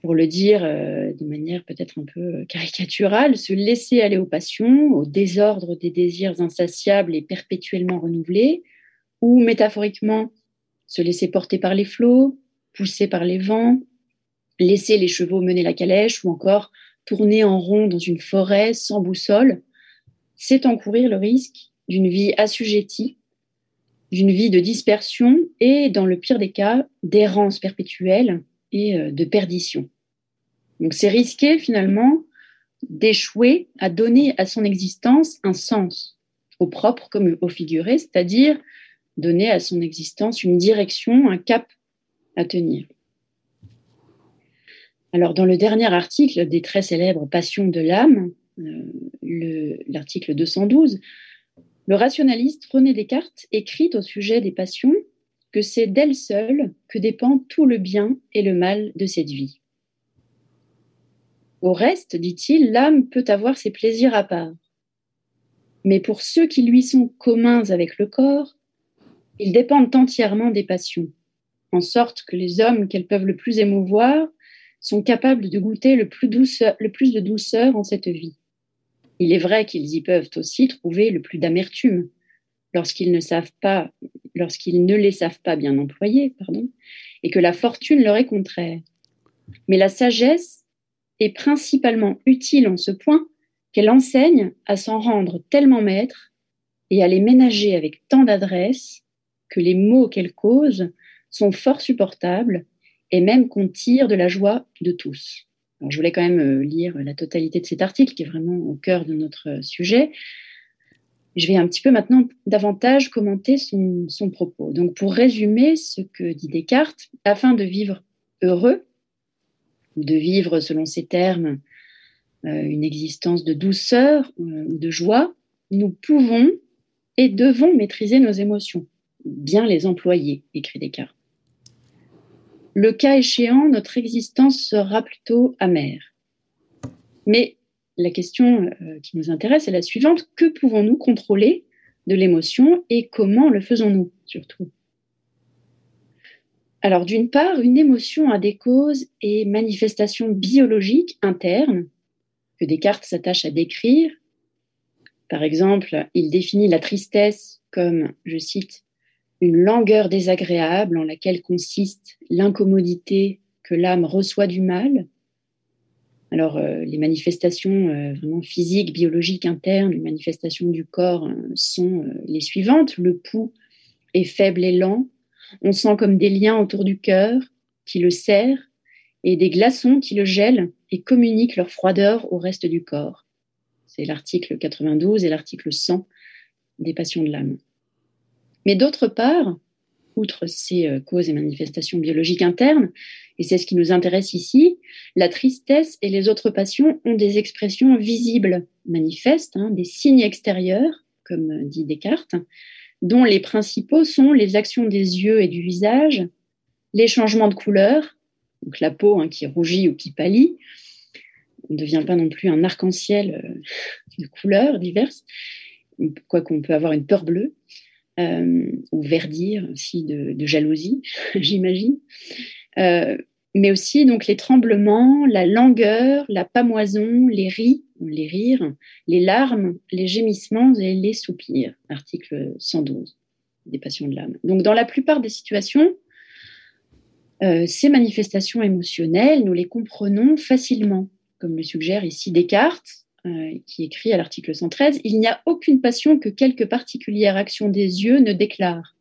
Pour le dire euh, de manière peut-être un peu caricaturale, se laisser aller aux passions, au désordre des désirs insatiables et perpétuellement renouvelés, ou métaphoriquement se laisser porter par les flots, pousser par les vents, laisser les chevaux mener la calèche ou encore tourner en rond dans une forêt sans boussole, c'est encourir le risque d'une vie assujettie, d'une vie de dispersion et, dans le pire des cas, d'errance perpétuelle et euh, de perdition. Donc c'est risquer finalement d'échouer à donner à son existence un sens, au propre comme au figuré, c'est-à-dire donner à son existence une direction, un cap à tenir. Alors, dans le dernier article des très célèbres Passions de l'âme, euh, l'article 212, le rationaliste René Descartes écrit au sujet des passions que c'est d'elles seules que dépend tout le bien et le mal de cette vie. Au reste, dit-il, l'âme peut avoir ses plaisirs à part. Mais pour ceux qui lui sont communs avec le corps, ils dépendent entièrement des passions, en sorte que les hommes qu'elles peuvent le plus émouvoir sont capables de goûter le plus, le plus de douceur en cette vie. Il est vrai qu'ils y peuvent aussi trouver le plus d'amertume lorsqu'ils ne savent pas, lorsqu'ils ne les savent pas bien employer, pardon, et que la fortune leur est contraire. Mais la sagesse est principalement utile en ce point qu'elle enseigne à s'en rendre tellement maître et à les ménager avec tant d'adresse que les maux qu'elle cause sont fort supportables et même qu'on tire de la joie de tous. je voulais quand même euh, lire la totalité de cet article qui est vraiment au cœur de notre euh, sujet. Je vais un petit peu maintenant davantage commenter son, propos. Donc, pour résumer ce que dit Descartes, afin de vivre heureux, de vivre selon ses termes euh, une existence de douceur, de joie, nous pouvons et devons maîtriser nos émotions bien les employer, écrit Descartes. Le cas échéant, notre existence sera plutôt amère. Mais la question euh, qui nous intéresse est la suivante. Que pouvons-nous contrôler de l'émotion et comment le faisons-nous surtout? Alors d'une part, une émotion a des causes et manifestations biologiques internes que Descartes s'attache à décrire. Par exemple, il définit la tristesse comme, je cite, une langueur désagréable en laquelle consiste l'incommodité que l'âme reçoit du mal. Alors, euh, les manifestations euh, vraiment physiques, biologiques internes, les manifestations du corps euh, sont les suivantes. Le pouls est faible et lent. On sent comme des liens autour du cœur qui le serrent et des glaçons qui le gèlent et communiquent leur froideur au reste du corps. C'est l'article 92 et l'article 100 des passions de l'âme. Mais d'autre part, outre ces euh, causes et manifestations biologiques internes, et c'est ce qui nous intéresse ici, la tristesse et les autres passions ont des expressions visibles, manifestes, hein, des signes extérieurs, comme dit Descartes, dont les principaux sont les actions des yeux et du visage, les changements de couleur, donc la peau hein, qui rougit ou qui pâlit, on ne devient pas non plus un arc-en-ciel euh, (laughs) de couleurs diverses, quoiqu'on peut avoir une peur bleue, euh, ou verdir aussi de, jalousie, (laughs) j'imagine. Euh, mais aussi donc les tremblements, la langueur, la pamoison, les ris, les rires, les larmes, les gémissements et les soupirs. Article 112 des passions de l'âme. Donc dans la plupart des situations, euh, ces manifestations émotionnelles, nous les comprenons facilement, comme le suggère ici Descartes, euh, qui écrit à l'article 113, Il n'y a aucune passion que quelque particulière action des yeux ne déclare.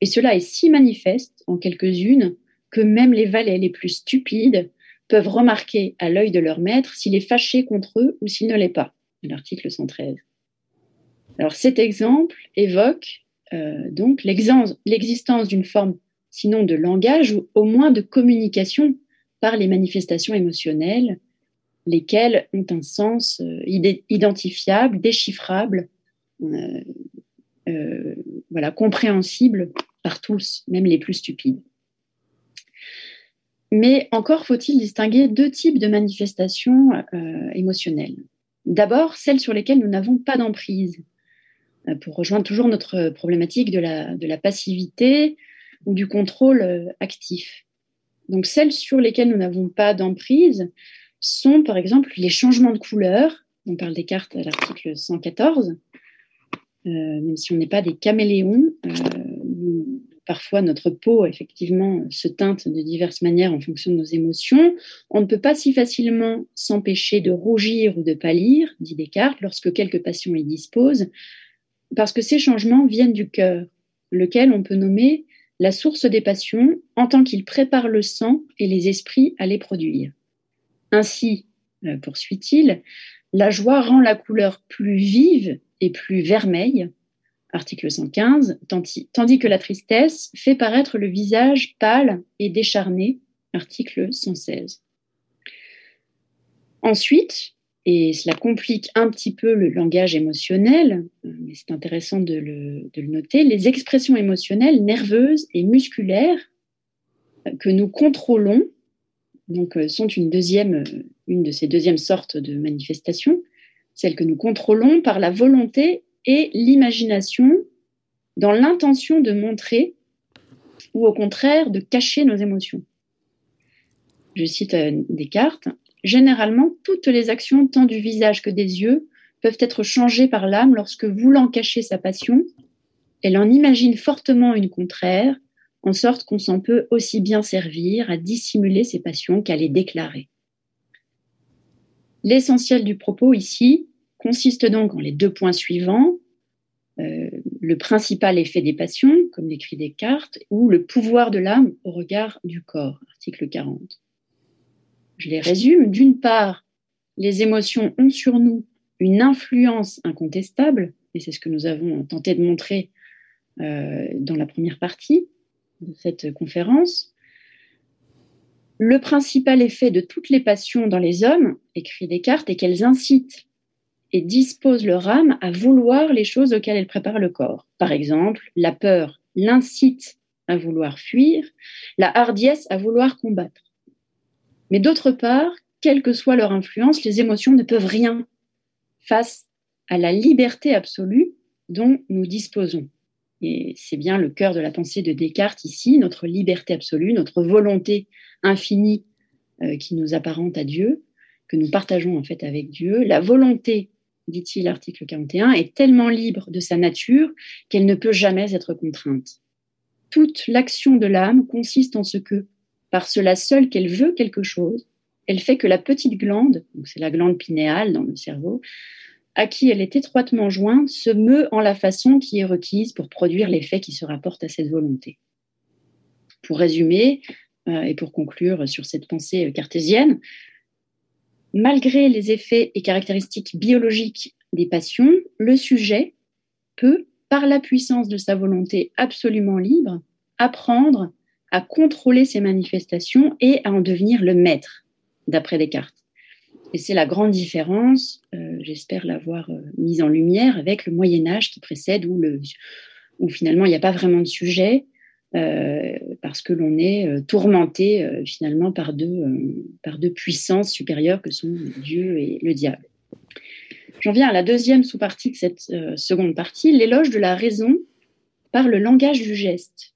Et cela est si manifeste en quelques-unes que même les valets les plus stupides peuvent remarquer à l'œil de leur maître s'il est fâché contre eux ou s'il ne l'est pas. L'article 113. Alors cet exemple évoque euh, donc l'existence d'une forme, sinon de langage, ou au moins de communication par les manifestations émotionnelles lesquels ont un sens euh, identifiable, déchiffrable, euh, euh, voilà, compréhensible par tous, même les plus stupides. Mais encore faut-il distinguer deux types de manifestations émotionnelles. D'abord, celles sur lesquelles nous n'avons pas d'emprise. pour rejoindre toujours notre problématique de la, de la passivité, ou du contrôle actif. Donc celles sur lesquelles nous n'avons pas d'emprise sont par exemple les changements de couleur. On parle des cartes à l'article 114. même si on n'est pas des caméléons, parfois notre peau, effectivement, se teinte de diverses manières en fonction de nos émotions. On ne peut pas si facilement s'empêcher de rougir ou de pâlir, dit Descartes, lorsque quelques passions y disposent, parce que ces changements viennent du cœur, lequel on peut nommer la source des passions en tant qu'il prépare le sang et les esprits à les produire. Ainsi, euh, poursuit-il, la joie rend la couleur plus vive et plus vermeille, article 115, tandis que la tristesse fait paraître le visage pâle et décharné, article 116. Ensuite, et cela complique un petit peu le langage émotionnel, mais c'est intéressant de le, de le, noter, les expressions émotionnelles nerveuses et musculaires que nous contrôlons, euh, sont une deuxième, une de ces deuxièmes sortes de manifestations, celles que nous contrôlons par la volonté et l'imagination dans l'intention de montrer ou au contraire de cacher nos émotions. Je cite euh, Descartes, Généralement, toutes les actions tant du visage que des yeux peuvent être changées par l'âme lorsque, voulant cacher sa passion, elle en imagine fortement une contraire, en sorte qu'on s'en peut aussi bien servir à dissimuler ses passions qu'à les déclarer. L'essentiel du propos ici consiste donc en les deux points suivants, euh, le principal effet des passions, comme l'écrit Descartes, ou le pouvoir de l'âme au regard du corps, article 40. Je les résume. D'une part, les émotions ont sur nous une influence incontestable, et c'est ce que nous avons tenté de montrer euh, dans la première partie de cette conférence. Le principal effet de toutes les passions dans les hommes, écrit Descartes, est qu'elles incitent et dispose leur âme à vouloir les choses auxquelles elle prépare le corps. Par exemple, la peur l'incite à vouloir fuir, la hardiesse à vouloir combattre. Mais d'autre part, quelle que soit leur influence, les émotions ne peuvent rien face à la liberté absolue dont nous disposons. Et c'est bien le cœur de la pensée de Descartes ici, notre liberté absolue, notre volonté infinie euh, qui nous apparente à Dieu, que nous partageons en fait avec Dieu, la volonté dit-il, l'article 41, est tellement libre de sa nature qu'elle ne peut jamais être contrainte. Toute l'action de l'âme consiste en ce que, par cela seul qu'elle veut quelque chose, elle fait que la petite glande, c'est la glande pinéale dans le cerveau, à qui elle est étroitement jointe, se meut en la façon qui est requise pour produire l'effet qui se rapporte à cette volonté. Pour résumer, euh, et pour conclure sur cette pensée cartésienne, malgré les effets et caractéristiques biologiques des passions, le sujet peut, par la puissance de sa volonté absolument libre, apprendre à contrôler ses manifestations et à en devenir le maître, d'après Descartes. Et c'est la grande différence, euh, j'espère l'avoir euh, mise en lumière, avec le Moyen Âge qui précède, où, le, où finalement il n'y a pas vraiment de sujet, euh, parce que l'on est tourmenté finalement par deux, par deux puissances supérieures que sont Dieu et le diable. J'en viens à la deuxième sous-partie de cette seconde partie, l'éloge de la raison par le langage du geste.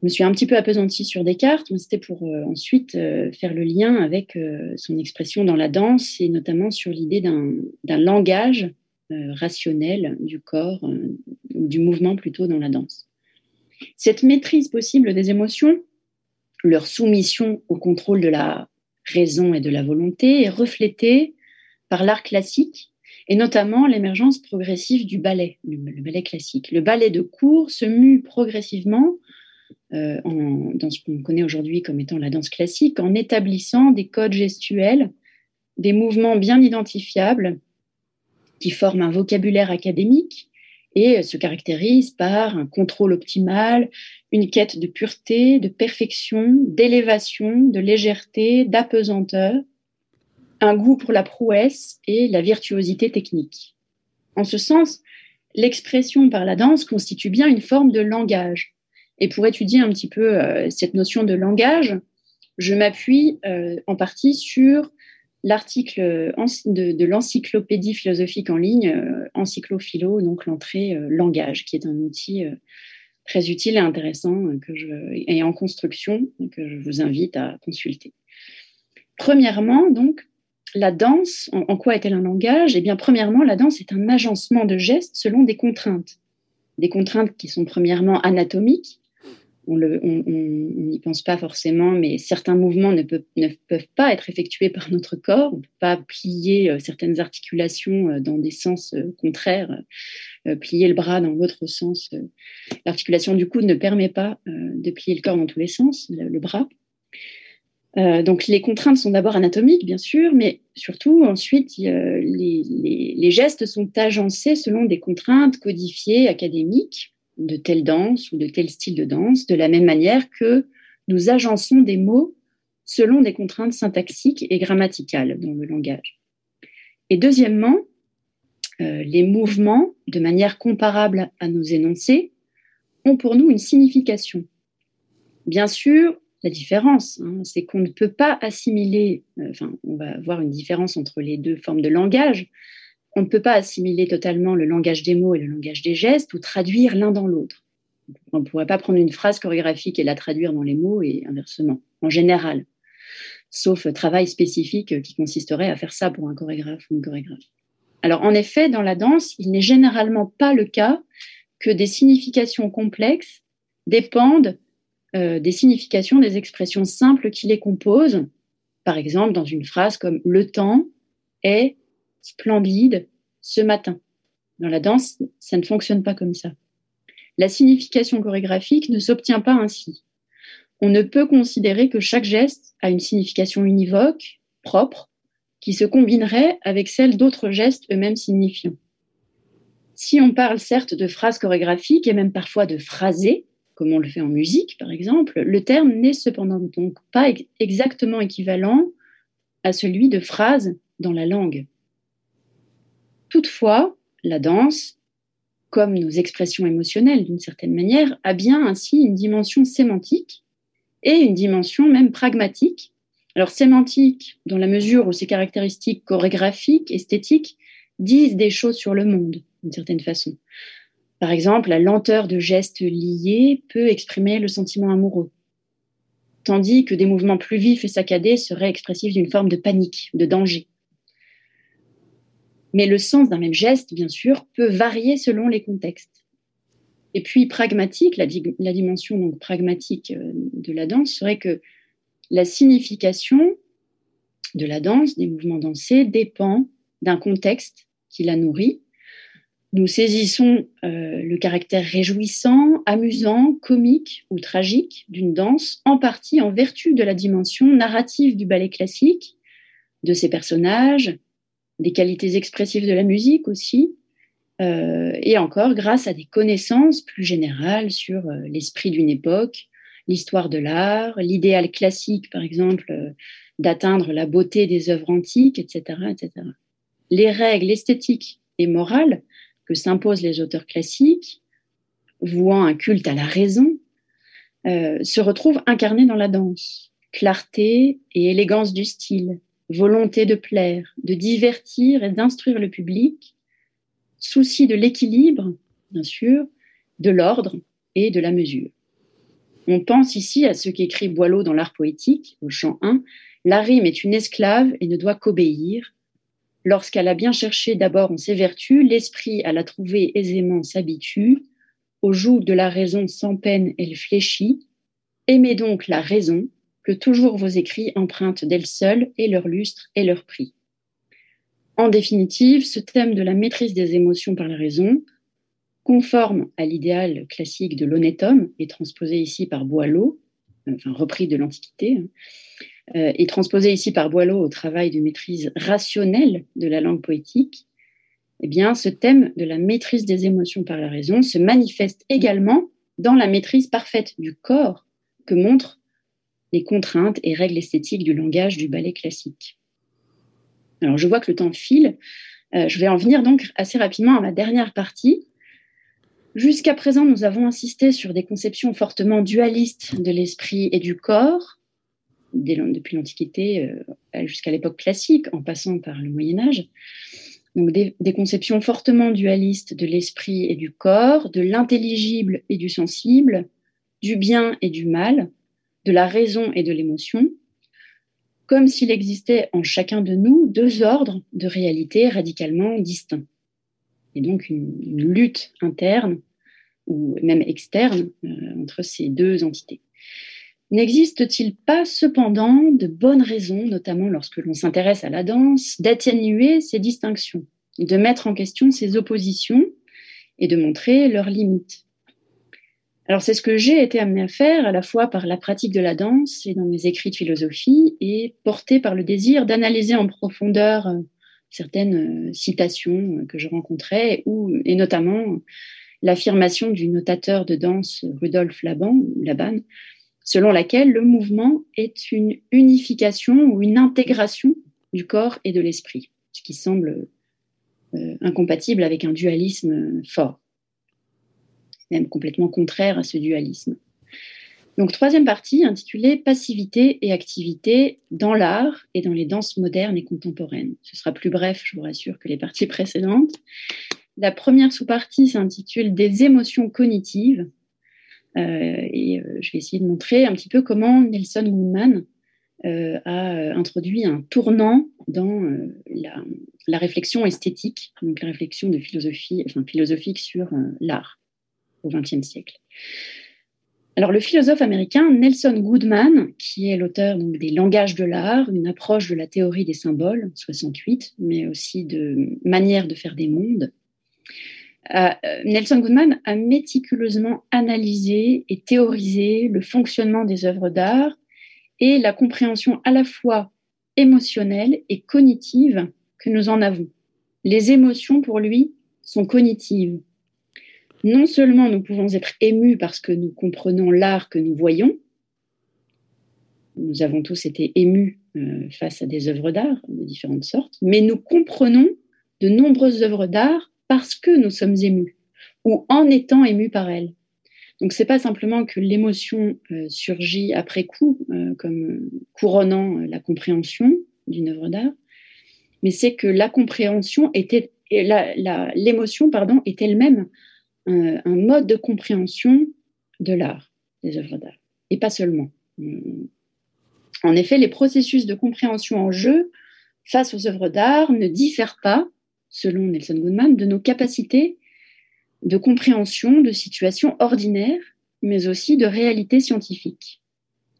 Je me suis un petit peu apesantie sur Descartes, mais c'était pour ensuite faire le lien avec son expression dans la danse et notamment sur l'idée d'un langage rationnel du corps, du mouvement plutôt dans la danse. Cette maîtrise possible des émotions, leur soumission au contrôle de la raison et de la volonté est reflétée par l'art classique et notamment l'émergence progressive du ballet, le, ballet classique. Le ballet de cours se mue progressivement euh, dans ce qu'on connaît aujourd'hui comme étant la danse classique en établissant des codes gestuels, des mouvements bien identifiables qui forment un vocabulaire académique et se caractérise par un contrôle optimal, une quête de pureté, de perfection, d'élévation, de légèreté, d'apesanteur, un goût pour la prouesse et la virtuosité technique. En ce sens, l'expression par la danse constitue bien une forme de langage. Et pour étudier un petit peu euh, cette notion de langage, je m'appuie euh, en partie sur l'article de, l'encyclopédie philosophique en ligne, euh, Encyclophilo, donc l'entrée euh, langage, qui est un outil très utile et intéressant que je, et en construction que je vous invite à consulter. Premièrement, donc, la danse, en, quoi est-elle un langage? Eh bien, premièrement, la danse est un agencement de gestes selon des contraintes. Des contraintes qui sont premièrement anatomiques. On n'y pense pas forcément, mais certains mouvements ne, peuvent pas être effectués par notre corps. On ne peut pas plier euh, certaines articulations euh, dans des sens euh, contraires, plier le bras dans l'autre sens. L'articulation du coude ne permet pas de plier le corps dans tous les sens, le bras. Donc les contraintes sont d'abord anatomiques, bien sûr, mais surtout ensuite les, gestes sont agencés selon des contraintes codifiées académiques de telle danse ou de tel style de danse, de la même manière que nous agençons des mots selon des contraintes syntaxiques et grammaticales dans le langage. Et deuxièmement, euh, les mouvements, de manière comparable à nos énoncés, ont pour nous une signification. Bien sûr, la différence, hein, c'est qu'on ne peut pas assimiler, euh, enfin, on va voir une différence entre les deux formes de langage. On ne peut pas assimiler totalement le langage des mots et le langage des gestes ou traduire l'un dans l'autre. On ne pourrait pas prendre une phrase chorégraphique et la traduire dans les mots et inversement, en général, sauf travail spécifique qui consisterait à faire ça pour un chorégraphe ou une chorégraphe. Alors, en effet, dans la danse, il n'est généralement pas le cas que des significations complexes dépendent euh, des significations des expressions simples qui les composent. Par exemple, dans une phrase comme le temps est splendide ce matin. Dans la danse, ça ne fonctionne pas comme ça. La signification chorégraphique ne s'obtient pas ainsi. On ne peut considérer que chaque geste a une signification univoque, propre, qui se combinerait avec celle d'autres gestes eux-mêmes signifiants. Si on parle certes de phrases chorégraphiques et même parfois de phrasés, comme on le fait en musique par exemple, le terme n'est cependant donc pas exactement équivalent à celui de phrase dans la langue. Toutefois, la danse, comme nos expressions émotionnelles d'une certaine manière, a bien ainsi une dimension sémantique et une dimension même pragmatique. Alors sémantique, dans la mesure où ses caractéristiques chorégraphiques, esthétiques, disent des choses sur le monde, d'une certaine façon. Par exemple, la lenteur de gestes liés peut exprimer le sentiment amoureux, tandis que des mouvements plus vifs et saccadés seraient expressifs d'une forme de panique, de danger. Mais le sens d'un même geste, bien sûr, peut varier selon les contextes. Et puis pragmatique, la, dimension donc pragmatique euh, de la danse serait que la signification de la danse, des mouvements dansés, dépend d'un contexte qui la nourrit nous saisissons euh, le caractère réjouissant, amusant, comique ou tragique d'une danse, en partie en vertu de la dimension narrative du ballet classique, de ses personnages, des qualités expressives de la musique aussi, euh, et encore grâce à des connaissances plus générales sur euh, l'esprit d'une époque, l'histoire de l'art, l'idéal classique, par exemple, d'atteindre la beauté des œuvres antiques, etc., etc. Les règles esthétiques et morales que s'imposent les auteurs classiques, vouant un culte à la raison, euh, se retrouvent incarnés dans la danse. Clarté et élégance du style, volonté de plaire, de divertir et d'instruire le public, souci de l'équilibre, bien sûr, de l'ordre et de la mesure. On pense ici à ce qu'écrit Boileau dans l'art poétique, au chant 1, La rime est une esclave et ne doit qu'obéir, Lorsqu'elle a bien cherché d'abord en ses vertus, l'esprit à la trouver aisément s'habitue. Au joug de la raison sans peine, elle fléchit. Aimez donc la raison, que toujours vos écrits empruntent d'elle seule et leur lustre et leur prix. En définitive, ce thème de la maîtrise des émotions par la raison, conforme à l'idéal classique de l'honnête homme et transposé ici par Boileau, enfin repris de l'Antiquité, hein, euh, et transposé ici par Boileau au travail de maîtrise rationnelle de la langue poétique, eh bien, ce thème de la maîtrise des émotions par la raison se manifeste également dans la maîtrise parfaite du corps que montrent les contraintes et règles esthétiques du langage du ballet classique. Alors, je vois que le temps file. Euh, je vais en venir donc assez rapidement à ma dernière partie. Jusqu'à présent, nous avons insisté sur des conceptions fortement dualistes de l'esprit et du corps, depuis l'Antiquité euh, jusqu'à l'époque classique, en passant par le Moyen Âge. Donc des, des conceptions fortement dualistes de l'esprit et du corps, de l'intelligible et du sensible, du bien et du mal, de la raison et de l'émotion, comme s'il existait en chacun de nous deux ordres de réalité radicalement distincts. Et donc une, lutte interne ou même externe euh, entre ces deux entités. N'existe-t-il pas cependant de bonnes raisons, notamment lorsque l'on s'intéresse à la danse, d'atténuer ces distinctions, de mettre en question ces oppositions et de montrer leurs limites? Alors c'est ce que j'ai été amenée à faire à la fois par la pratique de la danse et dans mes écrits de philosophie et porté par le désir d'analyser en profondeur euh, certaines euh, citations que je rencontrais ou, et notamment l'affirmation du notateur de danse Rudolf Laban, selon laquelle le mouvement est une unification ou une intégration du corps et de l'esprit, ce qui semble euh, incompatible avec un dualisme fort, même complètement contraire à ce dualisme. Donc, troisième partie intitulée Passivité et activité dans l'art et dans les danses modernes et contemporaines. Ce sera plus bref, je vous rassure, que les parties précédentes. La première sous-partie s'intitule Des émotions cognitives. Euh, et euh, je vais essayer de montrer un petit peu comment Nelson Goodman euh, a introduit un tournant dans la, réflexion esthétique, donc la réflexion de philosophie, enfin, philosophique sur l'art au XXe siècle. Alors, le philosophe américain Nelson Goodman, qui est l'auteur des langages de l'art, une approche de la théorie des symboles, 68, mais aussi de manière de faire des mondes, euh, Nelson Goodman a méticuleusement analysé et théorisé le fonctionnement des œuvres d'art et la compréhension à la fois émotionnelle et cognitive que nous en avons. Les émotions, pour lui, sont cognitives. Non seulement nous pouvons être émus parce que nous comprenons l'art que nous voyons, nous avons tous été émus euh, face à des œuvres d'art de différentes sortes, mais nous comprenons de nombreuses œuvres d'art parce que nous sommes émus ou en étant émus par elles. Donc c'est pas simplement que l'émotion euh, surgit après coup euh, comme couronnant la compréhension d'une œuvre d'art, mais c'est que la compréhension était l'émotion pardon est elle-même un, un mode de compréhension de l'art des œuvres d'art et pas seulement. En effet, les processus de compréhension en jeu face aux œuvres d'art ne diffèrent pas selon Nelson Goodman, de nos capacités de compréhension de situations ordinaires, mais aussi de réalités scientifiques.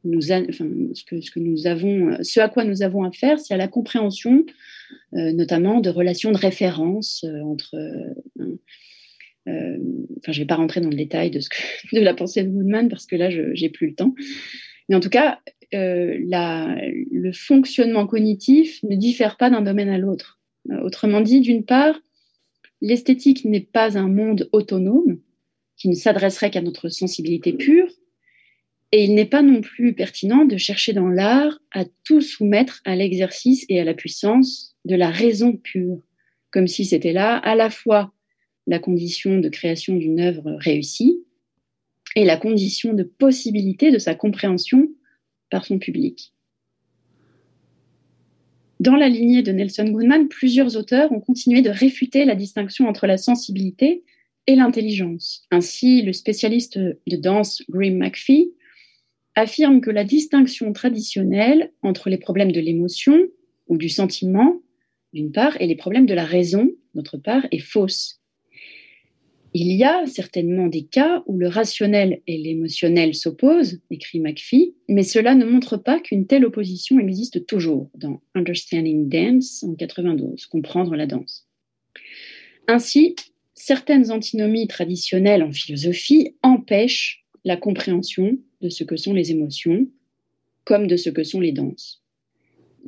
Nous enfin, ce, que, ce, que, nous avons, ce à quoi nous avons affaire, c'est à la compréhension, euh, notamment de relations de référence euh, entre. Euh, euh, enfin, je ne vais pas rentrer dans le détail de, ce que, (laughs) de la pensée de Goodman parce que là, je n'ai plus le temps. Mais en tout cas, la, le fonctionnement cognitif ne diffère pas d'un domaine à l'autre. Euh, autrement dit, d'une part, l'esthétique n'est pas un monde autonome qui ne s'adresserait qu'à notre sensibilité pure, et il n'est pas non plus pertinent de chercher dans l'art à tout soumettre à l'exercice et à la puissance de la raison pure, comme si c'était là à la fois la condition de création d'une œuvre réussie et la condition de possibilité de sa compréhension par son public. Dans la lignée de Nelson Goodman, plusieurs auteurs ont continué de réfuter la distinction entre la sensibilité et l'intelligence. Ainsi, le spécialiste de danse Grim McPhee affirme que la distinction traditionnelle entre les problèmes de l'émotion ou du sentiment, d'une part, et les problèmes de la raison, d'autre part, est fausse. Il y a certainement des cas où le rationnel et l'émotionnel s'opposent, écrit McPhee, mais cela ne montre pas qu'une telle opposition existe toujours dans Understanding Dance en 92, comprendre la danse. Ainsi, certaines antinomies traditionnelles en philosophie empêchent la compréhension de ce que sont les émotions, comme de ce que sont les danses.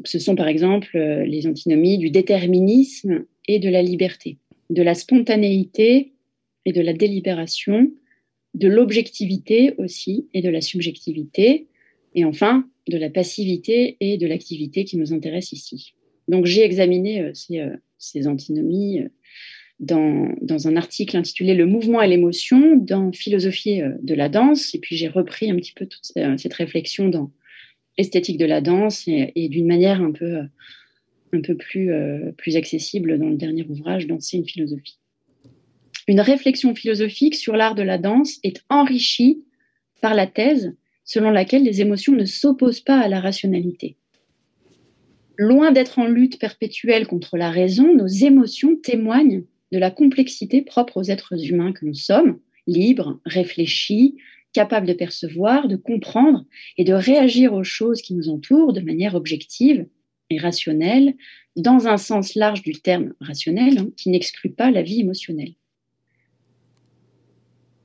Ce sont par exemple euh, les antinomies du déterminisme et de la liberté, de la spontanéité et de la délibération, de l'objectivité aussi et de la subjectivité, et enfin de la passivité et de l'activité qui nous intéresse ici. Donc j'ai examiné euh, ces, euh, ces, antinomies euh, dans, un article intitulé Le mouvement et l'émotion dans Philosophie de la danse, et puis j'ai repris un petit peu toute cette réflexion dans Esthétique de la danse et, d'une manière un peu plus, plus accessible dans le dernier ouvrage, Danser une philosophie. Une réflexion philosophique sur l'art de la danse est enrichie par la thèse selon laquelle les émotions ne s'opposent pas à la rationalité. Loin d'être en lutte perpétuelle contre la raison, nos émotions témoignent de la complexité propre aux êtres humains que nous sommes, libres, réfléchis, capables de percevoir, de comprendre et de réagir aux choses qui nous entourent de manière objective et rationnelle, dans un sens large du terme rationnel, hein, qui n'exclut pas la vie émotionnelle.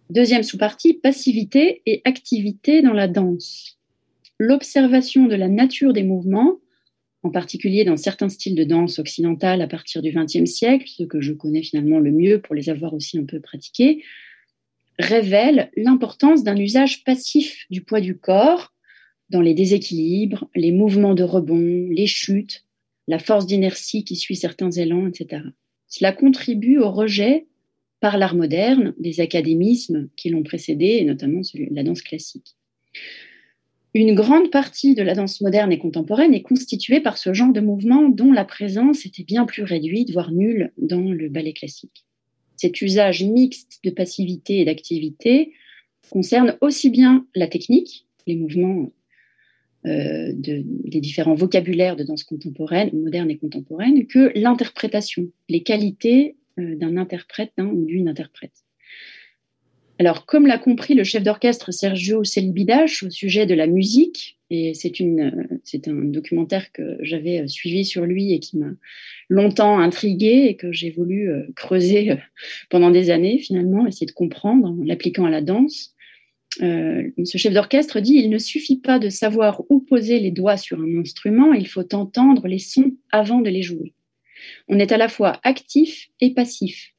Deuxième sous-partie, passivité et activité dans la danse. L'observation de la nature des mouvements, en particulier dans certains styles de danse occidentale à partir du XXe siècle, ce que je connais finalement le mieux pour les avoir aussi un peu pratiqués, révèle l'importance d'un usage passif du poids du corps dans les déséquilibres, les mouvements de rebond, les chutes, la force d'inertie qui suit certains élans, etc. Cela contribue au rejet par l'art moderne des académismes qui l'ont précédé, et notamment la danse classique. Une grande partie de la danse moderne et contemporaine est constituée par ce genre de mouvement dont la présence était bien plus réduite, voire nulle, dans le ballet classique. Cet usage mixte de passivité et d'activité concerne aussi bien la technique, les mouvements euh, des différents vocabulaires de danse contemporaine, moderne et contemporaine, que l'interprétation, les qualités d'un interprète ou d'une interprète. Alors, comme l'a compris le chef d'orchestre Sergio Celibidache au sujet de la musique, et c'est un documentaire que j'avais suivi sur lui et qui m'a longtemps intrigué et que j'ai voulu euh, creuser pendant des années finalement, essayer de comprendre en l'appliquant à la danse. Euh, ce chef d'orchestre dit il ne suffit pas de savoir où poser les doigts sur un instrument, il faut entendre les sons avant de les jouer. On est à la fois actif et passif.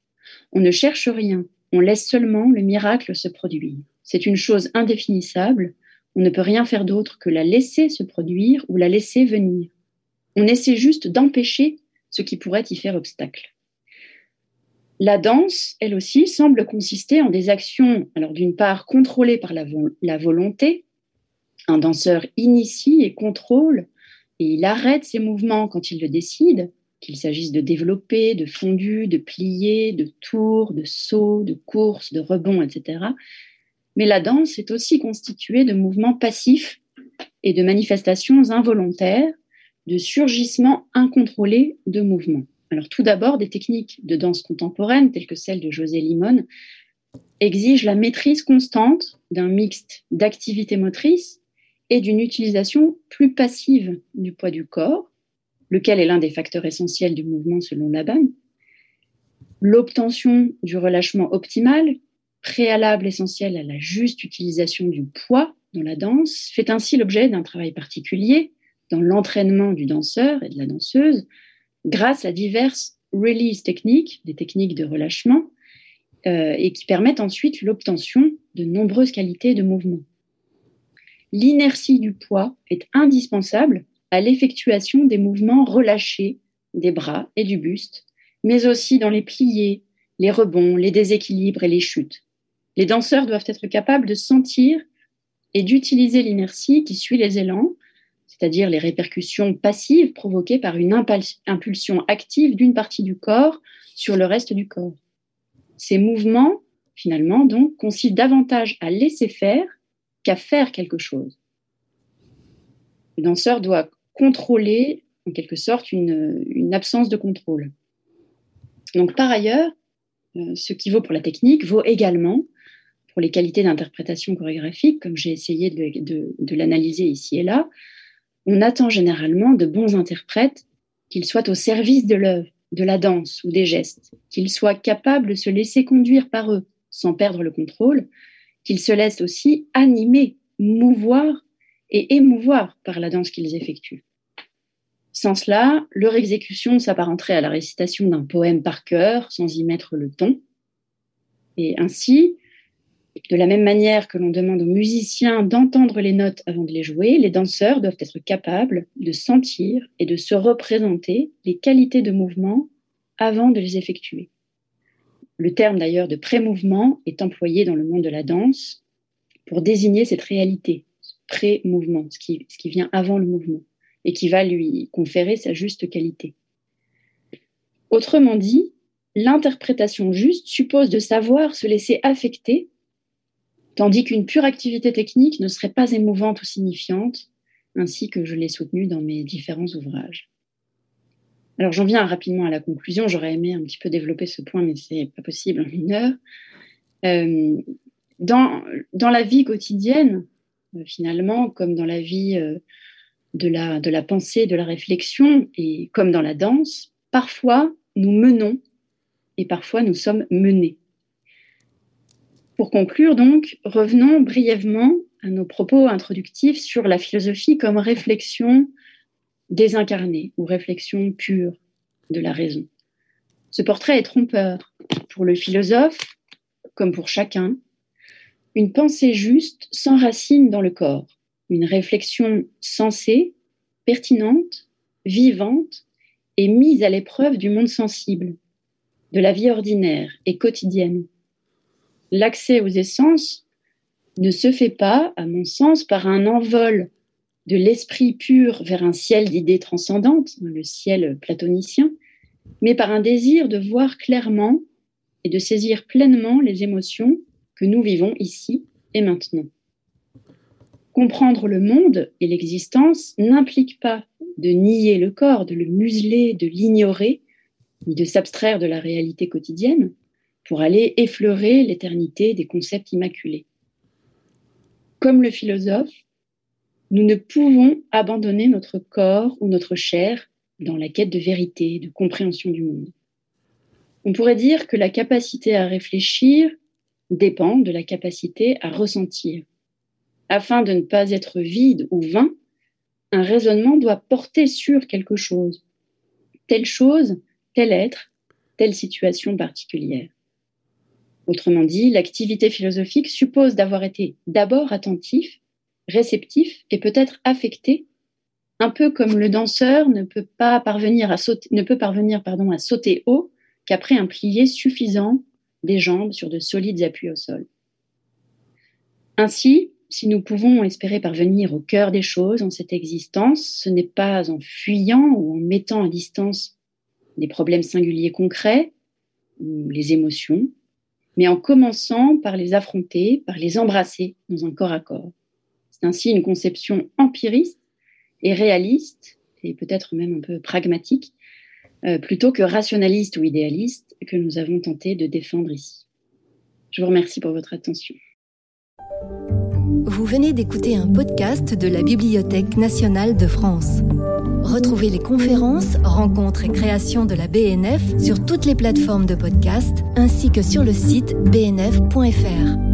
On ne cherche rien, on laisse seulement le miracle se produire. C'est une chose indéfinissable, on ne peut rien faire d'autre que la laisser se produire ou la laisser venir. On essaie juste d'empêcher ce qui pourrait y faire obstacle. La danse, elle aussi, semble consister en des actions, alors d'une part contrôlées par la, volonté. Un danseur initie et contrôle, et il arrête ses mouvements quand il le décide, qu'il s'agisse de développer, de fondu, de plier, de tour, de saut, de course, de rebond, etc. Mais la danse est aussi constituée de mouvements passifs et de manifestations involontaires, de surgissements incontrôlés de mouvements. Alors tout d'abord, des techniques de danse contemporaine, telles que celle de José Limon, exigent la maîtrise constante d'un mixte d'activité motrice et d'une utilisation plus passive du poids du corps, lequel est l'un des facteurs essentiels du mouvement selon Laban. L'obtention du relâchement optimal, préalable essentiel à la juste utilisation du poids dans la danse, fait ainsi l'objet d'un travail particulier dans l'entraînement du danseur et de la danseuse, grâce à diverses release techniques, des techniques de relâchement, euh, et qui permettent ensuite l'obtention de nombreuses qualités de mouvement. L'inertie du poids est indispensable à l'effectuation des mouvements relâchés des bras et du buste, mais aussi dans les pliés, les rebonds, les déséquilibres et les chutes. Les danseurs doivent être capables de sentir et d'utiliser l'inertie qui suit les élans c'est-à-dire les répercussions passives provoquées par une impulsion active d'une partie du corps sur le reste du corps. Ces mouvements, finalement, donc, consistent davantage à laisser faire qu'à faire quelque chose. Le danseur doit contrôler, en quelque sorte, une, absence de contrôle. Donc, par ailleurs, euh, ce qui vaut pour la technique vaut également pour les qualités d'interprétation chorégraphique, comme j'ai essayé de l'analyser ici et là, on attend généralement de bons interprètes qu'ils soient au service de l'œuvre, de la danse ou des gestes, qu'ils soient capables de se laisser conduire par eux sans perdre le contrôle, qu'ils se laissent aussi animer, mouvoir et émouvoir par la danse qu'ils effectuent. Sans cela, leur exécution s'apparenterait à la récitation d'un poème par cœur sans y mettre le ton. Et ainsi, de la même manière que l'on demande aux musiciens d'entendre les notes avant de les jouer, les danseurs doivent être capables de sentir et de se représenter les qualités de mouvement avant de les effectuer. Le terme d'ailleurs de pré-mouvement est employé dans le monde de la danse pour désigner cette réalité, pré-mouvement, ce qui, ce qui vient avant le mouvement. et qui va lui conférer sa juste qualité. Autrement dit, l'interprétation juste suppose de savoir se laisser affecter, tandis qu'une pure activité technique ne serait pas émouvante ou signifiante, ainsi que je l'ai soutenu dans mes différents ouvrages. Alors j'en viens rapidement à la conclusion. J'aurais aimé un petit peu développer ce point, mais c'est pas possible en une heure. Euh, dans, dans la vie quotidienne, finalement, comme dans la vie euh, de, la, de la pensée, de la réflexion, et comme dans la danse, parfois nous menons et parfois nous sommes menés. Pour conclure donc, revenons brièvement à nos propos introductifs sur la philosophie comme réflexion désincarnée ou réflexion pure de la raison. Ce portrait est trompeur. Pour le philosophe, comme pour chacun, une pensée juste s'enracine dans le corps. Une réflexion sensée, pertinente, vivante et mise à l'épreuve du monde sensible, de la vie ordinaire et quotidienne. L'accès aux essences ne se fait pas, à mon sens, par un envol de l'esprit pur vers un ciel d'idées transcendantes, le ciel platonicien, mais par un désir de voir clairement et de saisir pleinement les émotions que nous vivons ici et maintenant. Comprendre le monde et l'existence n'implique pas de nier le corps, de le museler, de l'ignorer, ni de s'abstraire de la réalité quotidienne pour aller effleurer l'éternité des concepts immaculés. Comme le philosophe, nous ne pouvons abandonner notre corps ou notre chair dans la quête de vérité, de compréhension du monde. On pourrait dire que la capacité à réfléchir dépend de la capacité à ressentir. Afin de ne pas être vide ou vain, un raisonnement doit porter sur quelque chose. Telle chose, tel être, telle situation particulière. Autrement dit, l'activité philosophique suppose d'avoir été d'abord attentif réceptif et peut-être affecté, un peu comme le danseur ne peut pas parvenir à sauter, à sauter haut qu'après un plié suffisant des jambes sur de solides appuis au sol. Ainsi, si nous pouvons espérer parvenir au cœur des choses en cette existence, ce n'est pas en fuyant ou en mettant à distance des problèmes singuliers concrets, ou les émotions, mais en commençant par les affronter, par les embrasser dans un corps à corps. C'est ainsi une conception empiriste et réaliste, et peut-être même un peu pragmatique, euh, plutôt que rationaliste ou idéaliste, que nous avons tenté de défendre ici. Je vous remercie pour votre attention. Vous venez d'écouter un podcast de la Bibliothèque nationale de France. Retrouvez les conférences, rencontres et créations de la BNF sur toutes les plateformes de podcast ainsi que sur le site bnf.fr.